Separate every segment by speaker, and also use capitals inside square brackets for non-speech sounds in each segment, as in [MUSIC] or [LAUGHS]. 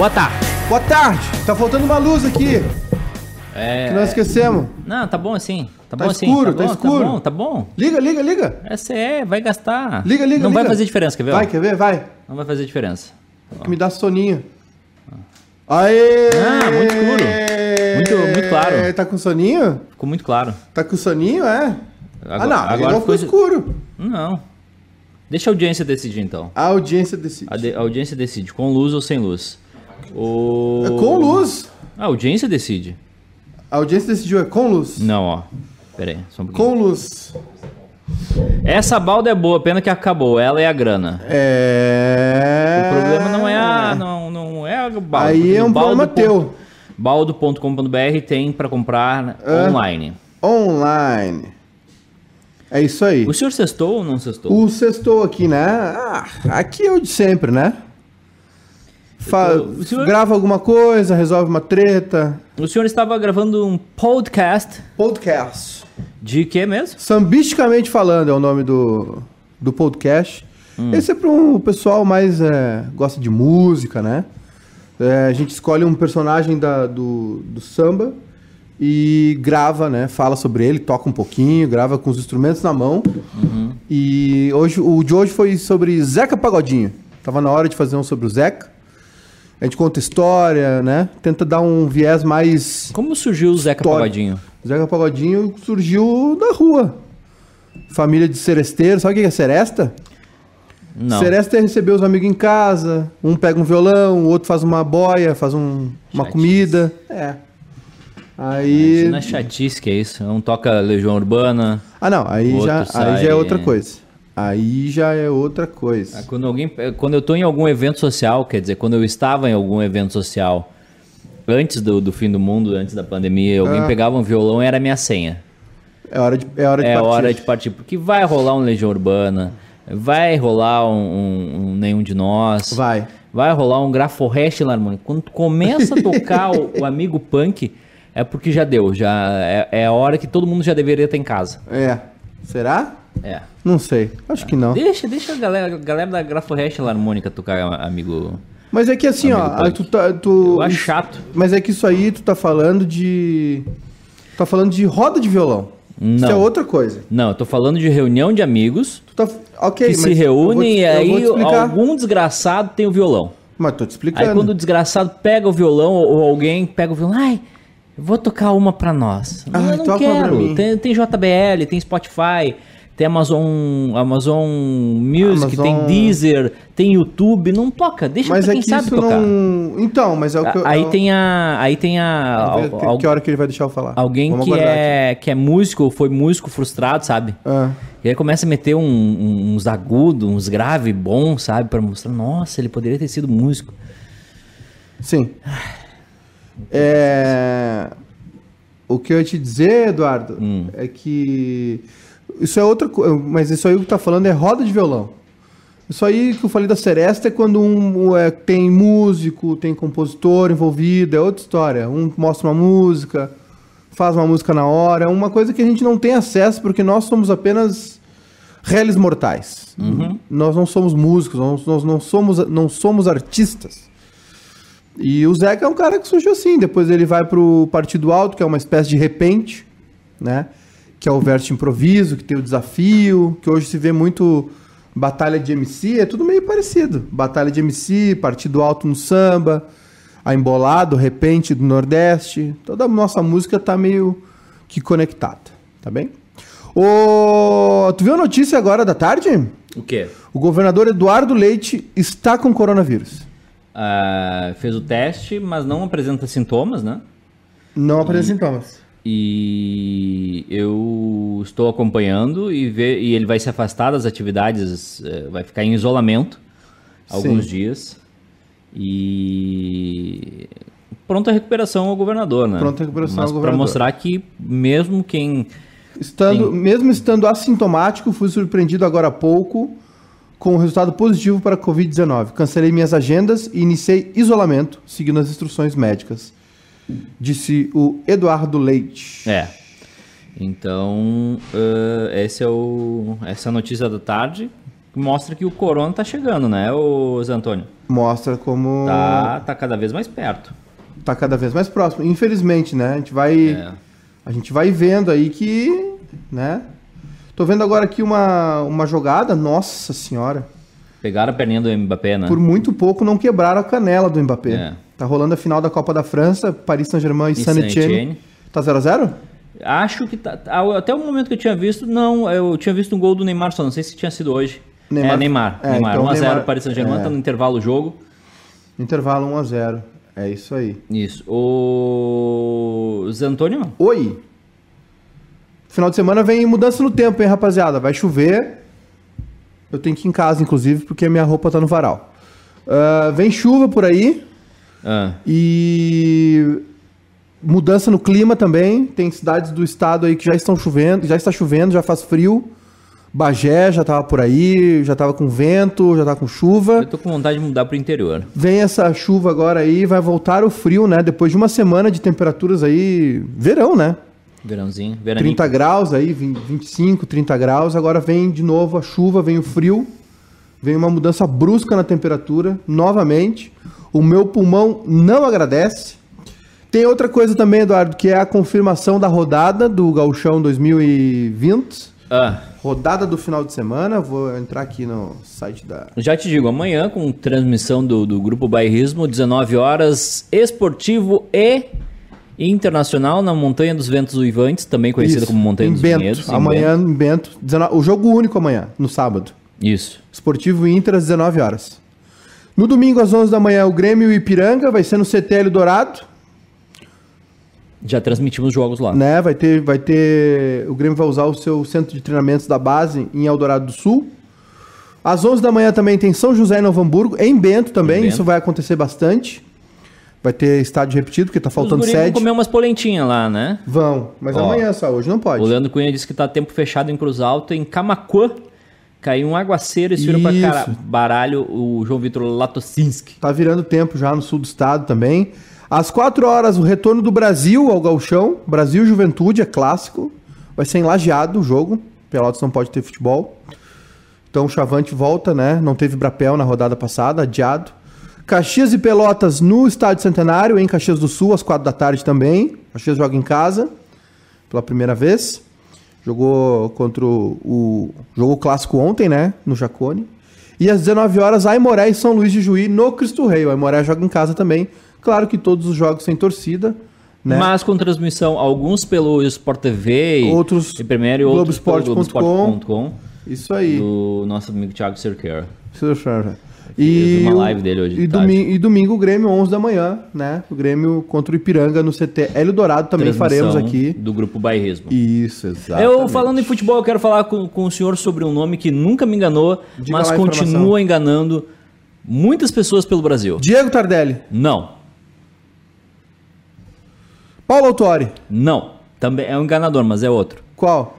Speaker 1: Boa tarde.
Speaker 2: Boa tarde. Tá faltando uma luz aqui.
Speaker 1: É...
Speaker 2: Que nós esquecemos.
Speaker 1: Não, tá bom assim. Tá,
Speaker 2: Tá
Speaker 1: bom assim.
Speaker 2: escuro,
Speaker 1: tá,
Speaker 2: tá
Speaker 1: bom,
Speaker 2: escuro.
Speaker 1: Tá bom, tá bom.
Speaker 2: Liga, liga, liga.
Speaker 1: Essa é, vai gastar.
Speaker 2: Liga, liga,
Speaker 1: Não vai
Speaker 2: liga.
Speaker 1: fazer diferença, quer ver?
Speaker 2: Vai, quer ver? Vai.
Speaker 1: Não vai fazer diferença.
Speaker 2: Que me dá soninho. Aê!
Speaker 1: Ah, muito escuro. Muito- muito claro.
Speaker 2: Tá com soninho?
Speaker 1: Ficou muito claro.
Speaker 2: Tá com soninho, é?
Speaker 1: Agora-
Speaker 2: ah, não.
Speaker 1: agora
Speaker 2: ficou- escuro.
Speaker 1: Não. Deixa a audiência decidir então.
Speaker 2: A audiência decide.
Speaker 1: A, de- a audiência decide, com luz ou sem luz. O...
Speaker 2: É com luz.
Speaker 1: A audiência decide.
Speaker 2: A audiência decidiu, é com luz.
Speaker 1: Não, ó. Pera aí, só um pouquinho.
Speaker 2: Com luz.
Speaker 1: Essa balda é boa, pena que acabou. Ela é a grana.
Speaker 2: É.
Speaker 1: O problema não é a. Não, não é a balda.
Speaker 2: Aí é um problema
Speaker 1: baldo
Speaker 2: teu.
Speaker 1: Baldo.com.br tem pra comprar
Speaker 2: É.
Speaker 1: online.
Speaker 2: Online. É isso aí.
Speaker 1: O senhor sextou ou não sextou?
Speaker 2: O sextou aqui, né? Ah, aqui é o de sempre, né? Fa-
Speaker 1: Eu tô- o senhor-
Speaker 2: Grava alguma coisa, resolve uma treta.
Speaker 1: O senhor estava gravando um podcast
Speaker 2: Podcast.
Speaker 1: de quê mesmo?
Speaker 2: Sambisticamente falando é o nome do, do podcast.
Speaker 1: Hum.
Speaker 2: Esse é para um pessoal mais é, gosta de música, né? É, a gente escolhe um personagem da- do, do samba e grava, né? Fala sobre ele, toca um pouquinho, grava com os instrumentos na mão.
Speaker 1: Uhum.
Speaker 2: E hoje, o de hoje foi sobre Zeca Pagodinho. Tava na hora de fazer um sobre o Zeca. A gente conta história, né? Tenta dar um viés mais
Speaker 1: Como surgiu o Zeca
Speaker 2: História.
Speaker 1: Pagodinho?
Speaker 2: Zeca Pagodinho surgiu na rua. Família de seresteiro. Sabe o que é seresta?
Speaker 1: Não.
Speaker 2: Seresta é receber os amigos em casa. Um pega um violão, o outro faz uma boia, faz um- uma
Speaker 1: Chatice.
Speaker 2: comida. É. Aí.
Speaker 1: não é chatice que é isso. Um toca Legião Urbana.
Speaker 2: Ah, não. Aí, já,
Speaker 1: sai-
Speaker 2: aí já é outra coisa. Aí já é outra coisa.
Speaker 1: Ah, Quando, alguém, quando eu tô em algum evento social, quer dizer, quando eu estava em algum evento social, antes do, do fim do mundo, antes da pandemia, alguém
Speaker 2: Ah.
Speaker 1: pegava um violão e era minha senha.
Speaker 2: É hora de, é hora de
Speaker 1: É
Speaker 2: partir.
Speaker 1: hora de partir, porque vai rolar um Legião Urbana, vai rolar um, um- um Nenhum de Nós,
Speaker 2: Vai.
Speaker 1: vai rolar um Graforrest Larmônica. Quando tu começa a tocar o, o Amigo Punk, é porque já deu, já é, é a hora que todo mundo já deveria estar em casa.
Speaker 2: É. Será?
Speaker 1: É.
Speaker 2: Não sei. Acho que não.
Speaker 1: Deixa, deixa a galera, a galera da Graforrest Larmônica tocar, amigo.
Speaker 2: Mas é que assim, ó. Tu, tá- tu-
Speaker 1: Eu acho chato.
Speaker 2: Mas é que isso aí tu tá falando de. Tu tá falando de roda de violão. Isso
Speaker 1: Não.
Speaker 2: é outra coisa.
Speaker 1: Não, eu tô falando de reunião de amigos
Speaker 2: Tu tá. Ok,
Speaker 1: que se reúnem
Speaker 2: te-
Speaker 1: e aí algum desgraçado tem o violão.
Speaker 2: Mas tô te explicando.
Speaker 1: Aí quando o desgraçado pega o violão ou alguém pega o violão, ai, vou tocar uma pra nós.
Speaker 2: Ah,
Speaker 1: eu não quero. Tem, tem JBL, tem Spotify, tem Amazon, Amazon Music,
Speaker 2: Amazon-
Speaker 1: tem Deezer, tem YouTube, não toca, deixa
Speaker 2: Mas
Speaker 1: pra
Speaker 2: é
Speaker 1: quem
Speaker 2: que
Speaker 1: sabe tocar.
Speaker 2: não. Então, mas é o que eu.
Speaker 1: Aí
Speaker 2: eu-
Speaker 1: tem a, aí tem a al-
Speaker 2: que, hora que ele vai deixar eu falar.
Speaker 1: alguém
Speaker 2: Vamos
Speaker 1: que é que é músico, ou foi músico frustrado, sabe?
Speaker 2: Ah,
Speaker 1: E aí começa a meter um- um- uns agudos, uns graves bons, sabe? Pra mostrar, nossa, ele poderia ter sido músico.
Speaker 2: sim. É. O que eu ia te dizer, Eduardo,
Speaker 1: Hum.
Speaker 2: é que. Isso é outra coisa. Mas isso aí que tá falando é roda de violão. Isso aí que eu falei da Seresta é quando um é, tem músico, tem compositor envolvido, é outra história. Um mostra uma música, faz uma música na hora, é uma coisa que a gente não tem acesso porque nós somos apenas réis mortais. Nós não somos músicos, nós, nós não, somos, não somos artistas. E o Zeca é um cara que surgiu assim. Depois ele vai pro Partido Alto, que é uma espécie de repente, né? Que é o verso improviso, que tem o desafio, que hoje se vê muito batalha de MC, é tudo meio parecido. Batalha de MC, Partido Alto no samba, a Embolado, Repente do Nordeste. Toda a nossa música tá meio que conectada, tá bem? Ô, tu viu a notícia agora da tarde?
Speaker 1: O quê?
Speaker 2: O governador Eduardo Leite está com coronavírus.
Speaker 1: Ah, fez o teste, mas não apresenta sintomas, né?
Speaker 2: Não apresenta sintomas.
Speaker 1: E eu estou acompanhando e, vê, e ele vai se afastar das atividades, eh, vai ficar em isolamento alguns
Speaker 2: Sim.
Speaker 1: dias. E pronta recuperação ao governador, né?
Speaker 2: Pronta recuperação
Speaker 1: Mas
Speaker 2: ao
Speaker 1: Para
Speaker 2: governador.
Speaker 1: mostrar que mesmo quem
Speaker 2: Estando, mesmo estando assintomático, fui surpreendido agora há pouco com o resultado positivo para a Covid-19. Cancelei minhas agendas e iniciei isolamento, seguindo as instruções médicas. Disse o Eduardo Leite.
Speaker 1: É. Então, eh, esse é o, essa é a notícia da tarde. mostra que o corona tá chegando, né, o Zé Antônio?
Speaker 2: Mostra como
Speaker 1: Tá, tá cada vez mais perto.
Speaker 2: tá cada vez mais próximo. Infelizmente, né? A gente vai
Speaker 1: É.
Speaker 2: a gente vai vendo aí que, né? Tô vendo agora aqui uma, uma jogada, nossa senhora.
Speaker 1: Pegaram a perninha do Mbappé, né?
Speaker 2: Por muito pouco não quebraram a canela do Mbappé.
Speaker 1: É.
Speaker 2: Tá rolando a final da Copa da França, Paris Saint-Germain e
Speaker 1: E
Speaker 2: Saint-Etienne. Tá 0 a 0
Speaker 1: Acho que tá, tá- Até o momento que eu tinha visto, não. Eu tinha visto um gol do Neymar só, não sei se tinha sido hoje.
Speaker 2: Neymar-
Speaker 1: É, Neymar.
Speaker 2: É,
Speaker 1: Neymar.
Speaker 2: então
Speaker 1: 1x0
Speaker 2: Neymar-
Speaker 1: Paris Saint-Germain,
Speaker 2: é.
Speaker 1: tá no intervalo o jogo.
Speaker 2: Intervalo 1 a 0 É isso aí.
Speaker 1: Isso. O Zé Antônio?
Speaker 2: Oi. Final de semana vem mudança no tempo, hein, rapaziada? Vai chover. Eu tenho que ir em casa, inclusive, porque minha roupa tá no varal. Ah, vem chuva por aí
Speaker 1: Ah,
Speaker 2: e mudança no clima também. Tem cidades do estado aí que já estão chovendo, já está chovendo, já faz frio. Bagé já tava por aí, já tava com vento, já tava com chuva.
Speaker 1: eu tô com vontade de mudar pro interior.
Speaker 2: Vem essa chuva agora aí, vai voltar o frio, né? Depois de uma semana de temperaturas aí, verão, né?
Speaker 1: Verãozinho, veraninho.
Speaker 2: 30 graus aí, 20, 25, 30 graus. Agora vem de novo a chuva, vem o frio, vem uma mudança brusca na temperatura, novamente. O meu pulmão não agradece. Tem outra coisa também, Eduardo, que é a confirmação da rodada do Gauchão 2020.
Speaker 1: Ah,
Speaker 2: Rodada do final de semana. Vou entrar aqui no site da.
Speaker 1: já te digo, amanhã com transmissão do, do Grupo Bairrismo, 19 horas, esportivo e internacional na Montanha dos Ventos Uivantes, também conhecida
Speaker 2: Isso,
Speaker 1: como Montanha
Speaker 2: em
Speaker 1: dos
Speaker 2: Bento.
Speaker 1: Vinhedos.
Speaker 2: Amanhã em Bento. 19 O jogo único amanhã, no sábado.
Speaker 1: Isso.
Speaker 2: Esportivo Inter às 19 horas. No domingo às 11 da manhã, o Grêmio e o Ipiranga, vai ser no CTL Dourado,
Speaker 1: Já transmitimos jogos lá.
Speaker 2: né? Vai ter, vai ter, o Grêmio vai usar o seu centro de treinamentos da base em Eldorado do Sul. Às 11 da manhã também tem São José e Novo Hamburgo, em Bento também,
Speaker 1: Em Bento.
Speaker 2: isso vai acontecer bastante. Vai ter estádio repetido, porque tá faltando
Speaker 1: guris vão
Speaker 2: sede.
Speaker 1: comer umas polentinhas lá, né?
Speaker 2: Vão, mas
Speaker 1: Ó,
Speaker 2: amanhã só, hoje não pode.
Speaker 1: O Leandro Cunha disse que tá tempo fechado em Cruz Alta, em Camacuã. Caiu um aguaceiro e se virou pra cara, baralho o João Vitor Latocinski.
Speaker 2: Tá virando tempo já no sul do estado também. Às 4 horas, o retorno do Brasil ao Galchão. Brasil Juventude, é clássico. Vai ser em Lajeado o jogo. Pelotas não pode ter futebol. Então o Chavante volta, né? Não teve Brapel na rodada passada, adiado. Caxias e Pelotas no Estádio Centenário, em Caxias do Sul, às 4 da tarde também. Caxias joga em casa pela primeira vez. Jogou contra o, o jogo clássico ontem, né? No Jacone. E às 19 horas, Aimoré e São Luís de Juí no Cristo Rei. O Aimoré joga em casa também. Claro que todos os jogos sem torcida, né?
Speaker 1: Mas com transmissão, alguns pelo Sport TV, e-
Speaker 2: Outros
Speaker 1: e Primeiro.
Speaker 2: Globoesporte.com, Isso aí.
Speaker 1: do nosso amigo Thiago Cerqueira.
Speaker 2: E,
Speaker 1: uma live dele hoje de
Speaker 2: E,
Speaker 1: tarde.
Speaker 2: domingo, e domingo, o Grêmio, 11 da manhã, né? O Grêmio contra o Ipiranga no CT Hélio Dourado também faremos aqui.
Speaker 1: do Grupo Bairrismo.
Speaker 2: Isso, exato.
Speaker 1: Eu, falando em futebol, eu quero falar com, com o senhor sobre um nome que nunca me enganou,
Speaker 2: Diga
Speaker 1: mas continua enganando muitas pessoas pelo Brasil.
Speaker 2: Diego Tardelli.
Speaker 1: Não,
Speaker 2: Paulo Autori.
Speaker 1: não. Também é um enganador, mas é outro.
Speaker 2: Qual?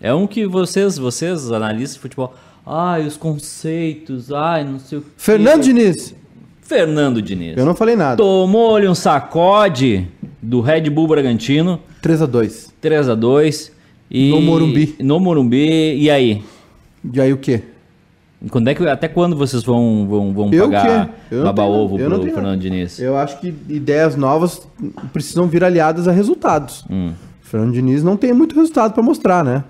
Speaker 1: É um que vocês, vocês, analistas de futebol, ai, os conceitos, ai, não sei o quê.
Speaker 2: Fernando Diniz.
Speaker 1: Fernando Diniz.
Speaker 2: Eu não falei nada.
Speaker 1: Tomou-lhe um sacode do Red Bull Bragantino,
Speaker 2: 3 a 2
Speaker 1: 3 a 2 e
Speaker 2: No Morumbi.
Speaker 1: No Morumbi. E aí?
Speaker 2: E aí o quê?
Speaker 1: Quando é que, até quando vocês vão, vão, vão
Speaker 2: Eu
Speaker 1: pagar
Speaker 2: quê? Eu não
Speaker 1: baba
Speaker 2: tenho-
Speaker 1: ovo
Speaker 2: eu não
Speaker 1: pro Fernando
Speaker 2: nada.
Speaker 1: Diniz?
Speaker 2: Eu acho que ideias novas precisam vir aliadas a resultados.
Speaker 1: Hum.
Speaker 2: Fernando Diniz não tem muito resultado pra mostrar, né?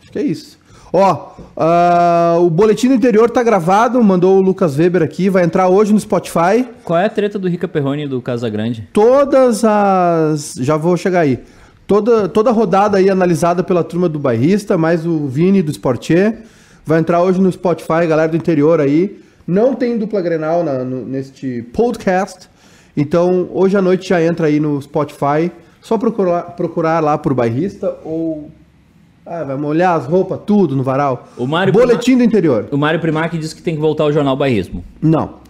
Speaker 2: Acho que é isso. Ó, ah, o Boletim do Interior tá gravado, mandou o Lucas Weber aqui, vai entrar hoje no Spotify.
Speaker 1: Qual é a treta do Rica Perrone e do Casagrande?
Speaker 2: Todas as. Já vou chegar aí. Toda, toda a rodada aí analisada pela turma do bairrista, mais o Vini do Sportier. Vai entrar hoje no Spotify, galera do interior aí. Não tem dupla Grenal na- no- neste podcast. Então, hoje à noite já entra aí no Spotify. Só procurar, procurar lá por bairrista ou. Ah, vai molhar as roupas, tudo no varal.
Speaker 1: O Mário
Speaker 2: Boletim do interior.
Speaker 1: O Mário Primac disse que tem que voltar ao Jornal Bairrismo.
Speaker 2: Não.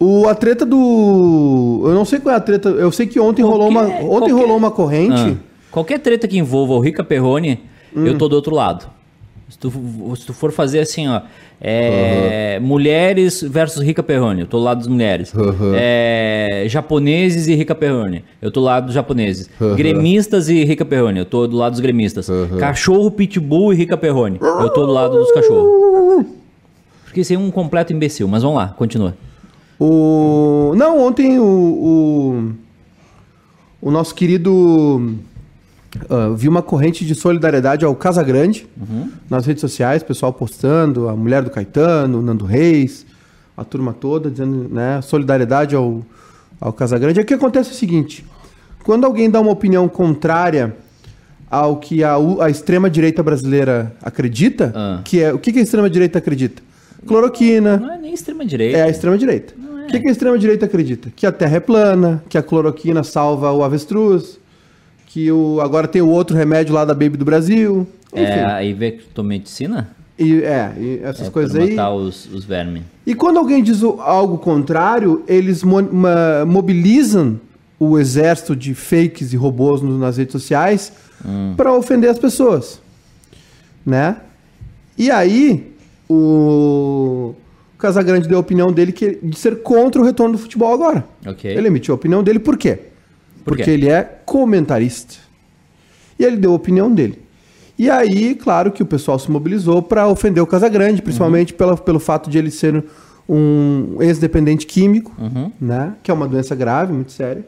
Speaker 2: O, a treta do. Eu não sei qual é a treta. Eu sei que ontem rolou uma.
Speaker 1: Qualquer-
Speaker 2: Ontem
Speaker 1: qualquer-
Speaker 2: rolou uma corrente.
Speaker 1: Ah, qualquer treta que envolva o Rica Perrone,
Speaker 2: Hum.
Speaker 1: eu tô do outro lado. Se tu, se tu for fazer assim, ó. é, Mulheres versus Rica Perrone, eu tô do lado das mulheres.
Speaker 2: Uhum.
Speaker 1: É, japoneses e Rica Perrone, eu tô do lado dos japoneses. Gremistas e Rica Perrone, eu tô do lado dos gremistas. Cachorro, pitbull e Rica Perrone, eu tô do lado dos cachorros. Porque esse é um completo imbecil, mas vamos lá, continua.
Speaker 2: O... Não, ontem o, o, o nosso querido. Ah, vi uma corrente de solidariedade ao Casagrande nas redes sociais, pessoal postando, a mulher do Caetano, o Nando Reis, a turma toda, dizendo né, solidariedade ao, ao Casagrande. E o que acontece é o seguinte: quando alguém dá uma opinião contrária ao que a, a extrema-direita brasileira acredita,
Speaker 1: Ah.
Speaker 2: que é o que, que a extrema-direita acredita? Cloroquina,
Speaker 1: Não é nem extrema-direita.
Speaker 2: é a extrema-direita.
Speaker 1: Não é.
Speaker 2: O que, que a extrema-direita acredita? Que a Terra é plana, que a cloroquina salva o avestruz, que o, agora tem o outro remédio lá da Baby do Brasil. Enfim.
Speaker 1: É a ivermectina?
Speaker 2: E, é, e essas
Speaker 1: É,
Speaker 2: coisas aí.
Speaker 1: matar os, os vermes.
Speaker 2: E quando alguém diz o- algo contrário, eles mo- mobilizam o exército de fakes e robôs nas redes sociais para ofender as pessoas, né? E aí o Casagrande deu a opinião dele que de ser contra o retorno do futebol agora.
Speaker 1: Ok.
Speaker 2: Ele emitiu a opinião dele por quê?
Speaker 1: Por
Speaker 2: Porque ele é comentarista. E ele deu a opinião dele. E aí, claro que o pessoal se mobilizou para ofender o Casagrande, principalmente pela, pelo fato de ele ser um ex-dependente químico,
Speaker 1: Uhum.
Speaker 2: né? Que é uma doença grave, muito séria.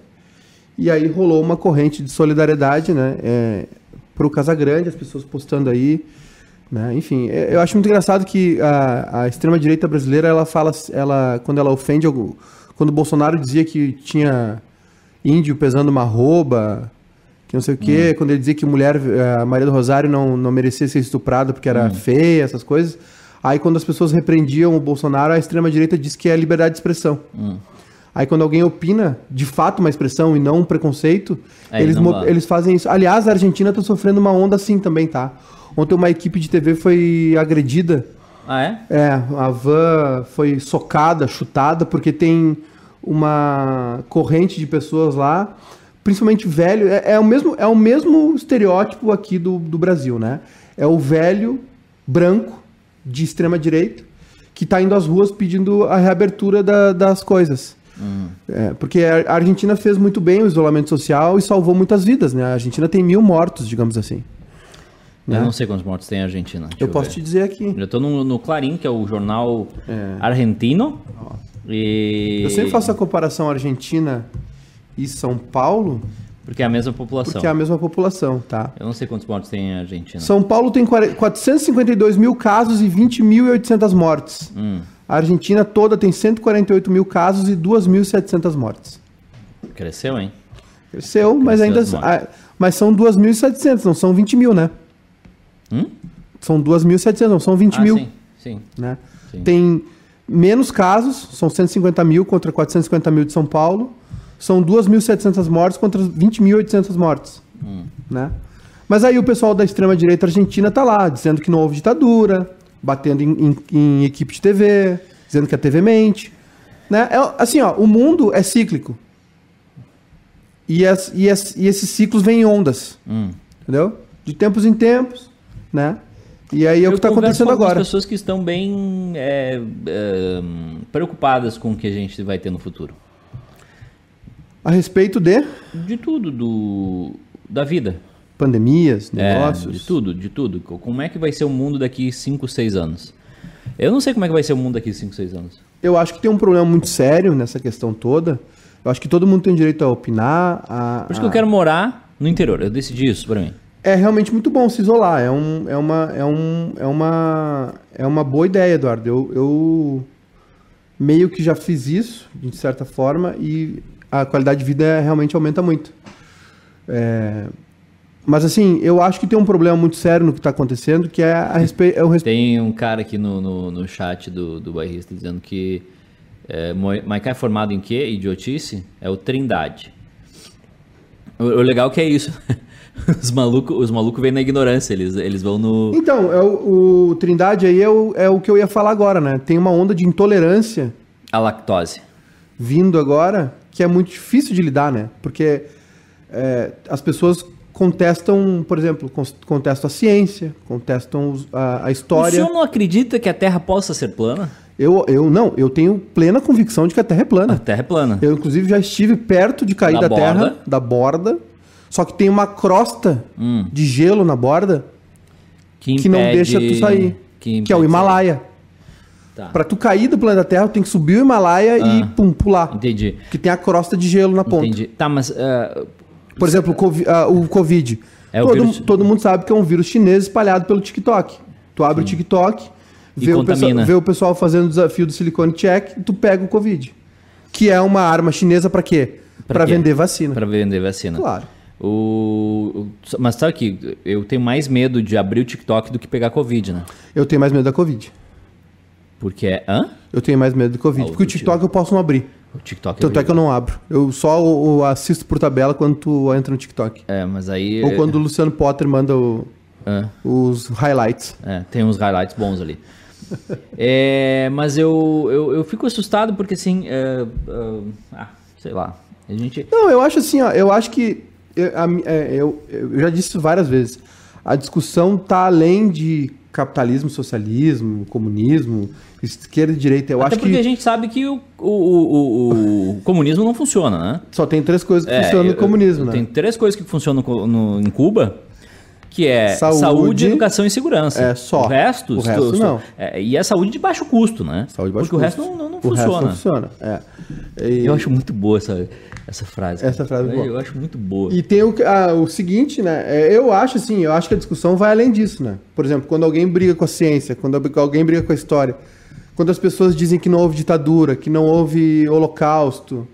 Speaker 2: E aí rolou uma corrente de solidariedade, né? É, para o Casagrande, as pessoas postando aí. Né? Enfim, é- eu acho muito engraçado que a, a extrema-direita brasileira, ela fala, ela, quando ela ofende, quando o Bolsonaro dizia que tinha índio pesando uma arroba, que não sei o quê, quando ele dizia que mulher, a Maria do Rosário não, não merecia ser estuprada porque era feia, essas coisas. Aí quando as pessoas repreendiam o Bolsonaro, a extrema-direita diz que é liberdade de expressão. Aí quando alguém opina, de fato, uma expressão e não um preconceito,
Speaker 1: Aí
Speaker 2: eles, eles fazem isso. Aliás, a Argentina está sofrendo uma onda assim também, tá? Ontem uma equipe de TV foi agredida.
Speaker 1: Ah, é?
Speaker 2: É, a van foi socada, chutada, porque tem uma corrente de pessoas lá, principalmente velho. É, é o, mesmo, é o mesmo estereótipo aqui do, do Brasil, né? É o velho branco de extrema direita que está indo às ruas pedindo a reabertura da- das coisas. É, porque a Argentina fez muito bem o isolamento social e salvou muitas vidas, né? A Argentina tem mil mortos, digamos assim.
Speaker 1: Eu
Speaker 2: Né?
Speaker 1: não sei quantos mortos tem a Argentina. Deixa
Speaker 2: Eu posso
Speaker 1: ver.
Speaker 2: te dizer aqui.
Speaker 1: Eu tô no, no Clarim, que é o jornal
Speaker 2: É.
Speaker 1: argentino. E...
Speaker 2: Eu sempre faço a comparação Argentina e São Paulo,
Speaker 1: Porque é a mesma população.
Speaker 2: porque é a mesma população, tá?
Speaker 1: Eu não sei quantos mortos tem a Argentina.
Speaker 2: São Paulo tem 40 452 mil casos e 20.800 mortes.
Speaker 1: Hum,
Speaker 2: A Argentina toda tem 148 mil casos e 2.700 mortes.
Speaker 1: cresceu, hein?
Speaker 2: Cresceu, mas
Speaker 1: Cresceu
Speaker 2: ainda.
Speaker 1: as mortes.
Speaker 2: ah, mas são 2.700, não são 20 mil, né?
Speaker 1: Hum?
Speaker 2: São 2.700, não são 20
Speaker 1: ah,
Speaker 2: mil.
Speaker 1: sim, sim.
Speaker 2: né?
Speaker 1: Sim.
Speaker 2: Tem menos casos, são 150 mil contra 450 mil de São Paulo. São 2.700 mortes contra 20.800 mortes.
Speaker 1: Hum.
Speaker 2: Né? Mas aí o pessoal da extrema-direita argentina tá lá, dizendo que não houve ditadura, batendo em, em- em equipe de TV, dizendo que a TV mente. Né? É, assim, ó, o mundo é cíclico. E, as- e as- e esses ciclos vêm em ondas,
Speaker 1: Hum.
Speaker 2: entendeu? De tempos em tempos, né? E aí é o que está acontecendo agora.
Speaker 1: pessoas que estão bem é, é, preocupadas com o que a gente vai ter no futuro.
Speaker 2: A respeito de
Speaker 1: De tudo, do, da vida.
Speaker 2: pandemias,
Speaker 1: É,
Speaker 2: negócios.
Speaker 1: de tudo, de tudo. Como é que vai ser o mundo daqui 5, 6 anos? Eu não sei como é que vai ser o mundo daqui 5, 6 anos.
Speaker 2: Eu acho que tem um problema muito sério nessa questão toda. Eu acho que todo mundo tem direito a opinar. A,
Speaker 1: Por isso que
Speaker 2: a-
Speaker 1: eu quero morar no interior. Eu decidi isso pra mim.
Speaker 2: É realmente muito bom se isolar. É, um, é, uma, é, um, é, uma, é uma boa ideia, Eduardo. Eu, eu meio que já fiz isso, de certa forma, e a qualidade de vida realmente aumenta muito. É, mas assim, eu acho que tem um problema muito sério no que está acontecendo, que é a respeito. É respe...
Speaker 1: Tem um cara aqui no, no, no chat do, do bairrista dizendo que é, é formado em quê? Idiotice? É o Trindade. O, o legal é que é isso. [LAUGHS] Os [LAUGHS] malucos os maluco vêm na ignorância, eles, eles vão no.
Speaker 2: Então, é o, o Trindade aí é o, é o que eu ia falar agora, né? Tem uma onda de intolerância
Speaker 1: A lactose.
Speaker 2: vindo agora que é muito difícil de lidar, né? Porque é, as pessoas contestam, por exemplo, contestam a ciência, contestam a, a
Speaker 1: O
Speaker 2: história.
Speaker 1: senhor não acredita que a Terra possa ser plana?
Speaker 2: Eu, eu não, eu tenho plena convicção de que a Terra é
Speaker 1: A
Speaker 2: plana.
Speaker 1: Terra é plana.
Speaker 2: Eu, inclusive, já estive perto de cair
Speaker 1: Da
Speaker 2: da, Terra, da borda, só que tem uma crosta
Speaker 1: Hum.
Speaker 2: de gelo na borda que não
Speaker 1: impede-
Speaker 2: deixa tu sair,
Speaker 1: Que,
Speaker 2: que é o Himalaia.
Speaker 1: Tá.
Speaker 2: Pra tu cair do planeta Terra, tem que subir o Himalaia e
Speaker 1: Ah.
Speaker 2: pum, pular.
Speaker 1: Entendi.
Speaker 2: Que tem a crosta de gelo na ponta.
Speaker 1: Entendi. Tá, mas. ah,
Speaker 2: Por exemplo, o ah, o Covid.
Speaker 1: É o
Speaker 2: todo,
Speaker 1: vírus-
Speaker 2: todo mundo sabe que é um vírus chinês espalhado pelo TikTok. Tu abre o TikTok,
Speaker 1: E
Speaker 2: vê o, pessoal, vê o pessoal fazendo o desafio do silicone check e tu pega o Covid. Que é uma arma chinesa pra quê?
Speaker 1: Quê?
Speaker 2: vender vacina.
Speaker 1: pra vender vacina.
Speaker 2: Claro.
Speaker 1: O, mas sabe que eu tenho mais medo de abrir o TikTok do que pegar Covid, né?
Speaker 2: Eu tenho mais medo da Covid.
Speaker 1: Porque é. Hã?
Speaker 2: Eu tenho mais medo do Covid.
Speaker 1: Ah,
Speaker 2: porque o TikTok eu posso não abrir.
Speaker 1: O TikTok
Speaker 2: Tanto é que eu não abro. Eu só assisto por tabela quando tu entra no TikTok.
Speaker 1: É, mas aí.
Speaker 2: Ou quando o Luciano Potter manda o-
Speaker 1: É,
Speaker 2: os highlights.
Speaker 1: é, tem uns highlights bons ali. [LAUGHS] É, mas eu, eu, eu fico assustado porque assim. é, é, ah, sei lá. A gente.
Speaker 2: Não, eu acho assim, ó, eu acho que eu, a é, eu, eu já disse várias vezes. A discussão tá além de capitalismo, socialismo, comunismo, esquerda e direita. Eu
Speaker 1: Até
Speaker 2: acho
Speaker 1: porque a
Speaker 2: que
Speaker 1: gente sabe que o, o, o, o- comunismo não funciona, né?
Speaker 2: só tem três coisas que
Speaker 1: É,
Speaker 2: funcionam no comunismo, né?
Speaker 1: Tem três coisas que funcionam co- no- em Cuba, que é saúde,
Speaker 2: Saúde,
Speaker 1: educação e segurança.
Speaker 2: é, só.
Speaker 1: O resto,
Speaker 2: O resto, não.
Speaker 1: é, e é saúde de baixo custo, né?
Speaker 2: Saúde baixo
Speaker 1: Porque o
Speaker 2: custo.
Speaker 1: resto não, não, não
Speaker 2: O resto
Speaker 1: funciona.
Speaker 2: não funciona. É. E,
Speaker 1: Eu acho muito boa essa, essa frase.
Speaker 2: Essa frase é
Speaker 1: eu,
Speaker 2: boa.
Speaker 1: eu acho muito boa.
Speaker 2: e tem o, que- ah, o seguinte, né? é, Eu acho assim, eu acho que a discussão vai além disso, né? Por exemplo, quando alguém briga com a ciência, quando alguém briga com a história, quando as pessoas dizem que não houve ditadura, que não houve holocausto,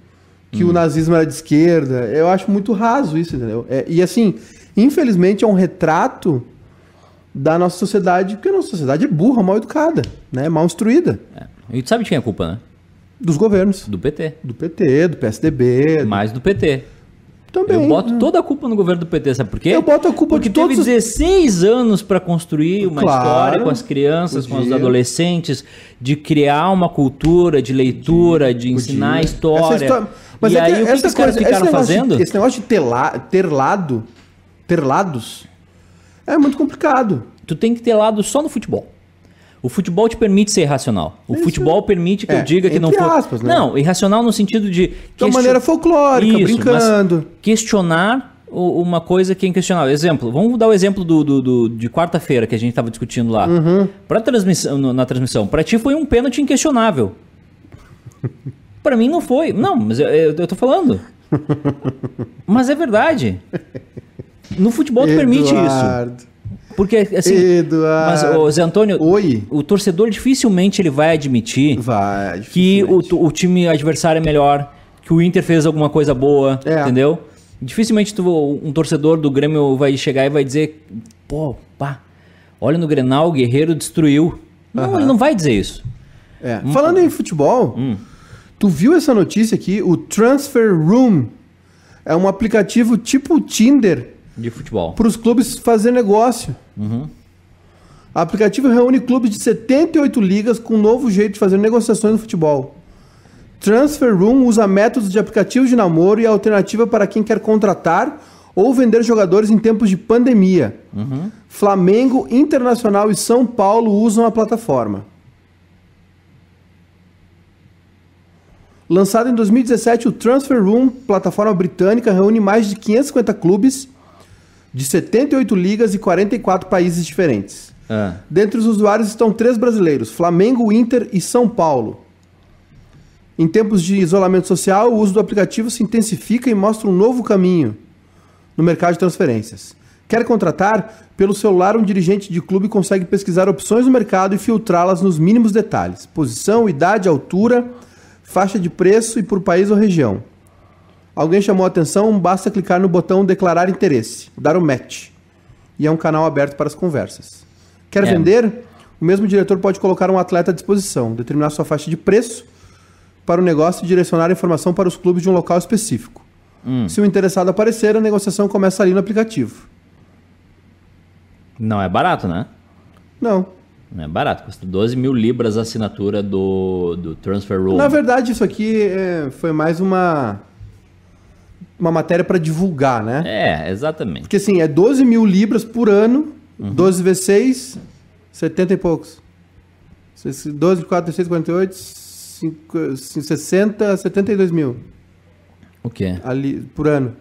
Speaker 2: que
Speaker 1: Hum.
Speaker 2: o nazismo era de esquerda, eu acho muito raso isso, entendeu? É, e assim, infelizmente é um retrato da nossa sociedade, porque a nossa sociedade é burra, mal educada, né? Mal instruída.
Speaker 1: É. E tu sabe de quem é a culpa, né?
Speaker 2: Dos governos.
Speaker 1: Do PT.
Speaker 2: Do PT, do PSDB,
Speaker 1: Mais do PT.
Speaker 2: também.
Speaker 1: eu boto
Speaker 2: né?
Speaker 1: toda a culpa no governo do PT, sabe por quê?
Speaker 2: Eu boto a culpa
Speaker 1: Porque
Speaker 2: de todos
Speaker 1: teve
Speaker 2: os-
Speaker 1: 16 anos para construir uma
Speaker 2: Claro,
Speaker 1: história com as crianças, com os
Speaker 2: podia.
Speaker 1: adolescentes, de criar uma cultura de leitura, de ensinar
Speaker 2: Podia.
Speaker 1: história.
Speaker 2: História- Mas
Speaker 1: e
Speaker 2: é que
Speaker 1: aí o que, que os caras
Speaker 2: coisa- esse
Speaker 1: ficaram
Speaker 2: negócio de-
Speaker 1: fazendo?
Speaker 2: esse negócio de ter, la- ter lado, ter lados, é muito complicado.
Speaker 1: Tu tem que ter lado só no futebol. O futebol te permite ser irracional. O
Speaker 2: Isso.
Speaker 1: futebol permite que
Speaker 2: É,
Speaker 1: eu diga que não
Speaker 2: entre
Speaker 1: foi.
Speaker 2: aspas, né?
Speaker 1: Não, irracional no sentido de.
Speaker 2: De uma maneira folclórica,
Speaker 1: Isso,
Speaker 2: brincando.
Speaker 1: questionar uma coisa que é inquestionável. Exemplo, vamos dar o exemplo do, do- do- de quarta-feira que a gente estava discutindo lá.
Speaker 2: Uhum.
Speaker 1: Pra transmissão, na transmissão, pra ti foi um pênalti inquestionável. [LAUGHS] Pra mim não foi. Não, mas eu, eu, eu tô falando. Mas é verdade. [LAUGHS] No futebol tu permite isso. Porque, assim. Mas,
Speaker 2: Eduardo.
Speaker 1: ô, Zé Antônio,
Speaker 2: Oi.
Speaker 1: o torcedor dificilmente ele vai admitir
Speaker 2: Vai.
Speaker 1: que o, o time adversário é melhor, que o Inter fez alguma coisa boa,
Speaker 2: É.
Speaker 1: entendeu? Dificilmente tu- um torcedor do Grêmio vai chegar e vai dizer, pô, pá, olha no Grenal, o Guerreiro destruiu. Não,
Speaker 2: Aham.
Speaker 1: ele não vai dizer isso.
Speaker 2: É. Falando em futebol,
Speaker 1: Hum.
Speaker 2: tu viu essa notícia aqui? O Transfer Room é um aplicativo tipo Tinder
Speaker 1: De futebol.
Speaker 2: para os clubes fazer negócio.
Speaker 1: Uhum.
Speaker 2: O aplicativo reúne clubes de 78 ligas com um novo jeito de fazer negociações no futebol. Transfer Room usa métodos de aplicativos de namoro e alternativa para quem quer contratar ou vender jogadores em tempos de pandemia.
Speaker 1: Uhum.
Speaker 2: Flamengo, Internacional e São Paulo usam a plataforma. Lançado em 2017, o Transfer Room, plataforma britânica, reúne mais de 550 clubes de 78 ligas e 44 países diferentes.
Speaker 1: Ah,
Speaker 2: Dentre os usuários estão três brasileiros: Flamengo, Inter e São Paulo. Em tempos de isolamento social, o uso do aplicativo se intensifica e mostra um novo caminho no mercado de transferências. Quer contratar? Pelo celular, um dirigente de clube consegue pesquisar opções no mercado e filtrá-las nos mínimos detalhes: posição, idade, altura, faixa de preço e por país ou região. Alguém chamou a atenção? Basta clicar no botão declarar interesse, dar o match. E é um canal aberto para as conversas. Quer
Speaker 1: É.
Speaker 2: vender? O mesmo diretor pode colocar um atleta à disposição, determinar sua faixa de preço para o negócio e direcionar a informação para os clubes de um local específico.
Speaker 1: hum.
Speaker 2: Se o interessado aparecer, a negociação começa ali no aplicativo.
Speaker 1: Não é barato, né?
Speaker 2: Não.
Speaker 1: Não é barato. Custa 12 mil libras a assinatura do, do Transfer Room.
Speaker 2: Na verdade, isso aqui é, foi mais uma. Uma matéria para divulgar, né?
Speaker 1: É, exatamente.
Speaker 2: Porque assim, é 12 mil libras por ano,
Speaker 1: Uhum.
Speaker 2: 12 vezes 6, 70 e poucos. 12, 4, 6, 48, 5, 60, 72 mil
Speaker 1: O quê?
Speaker 2: ali, por ano.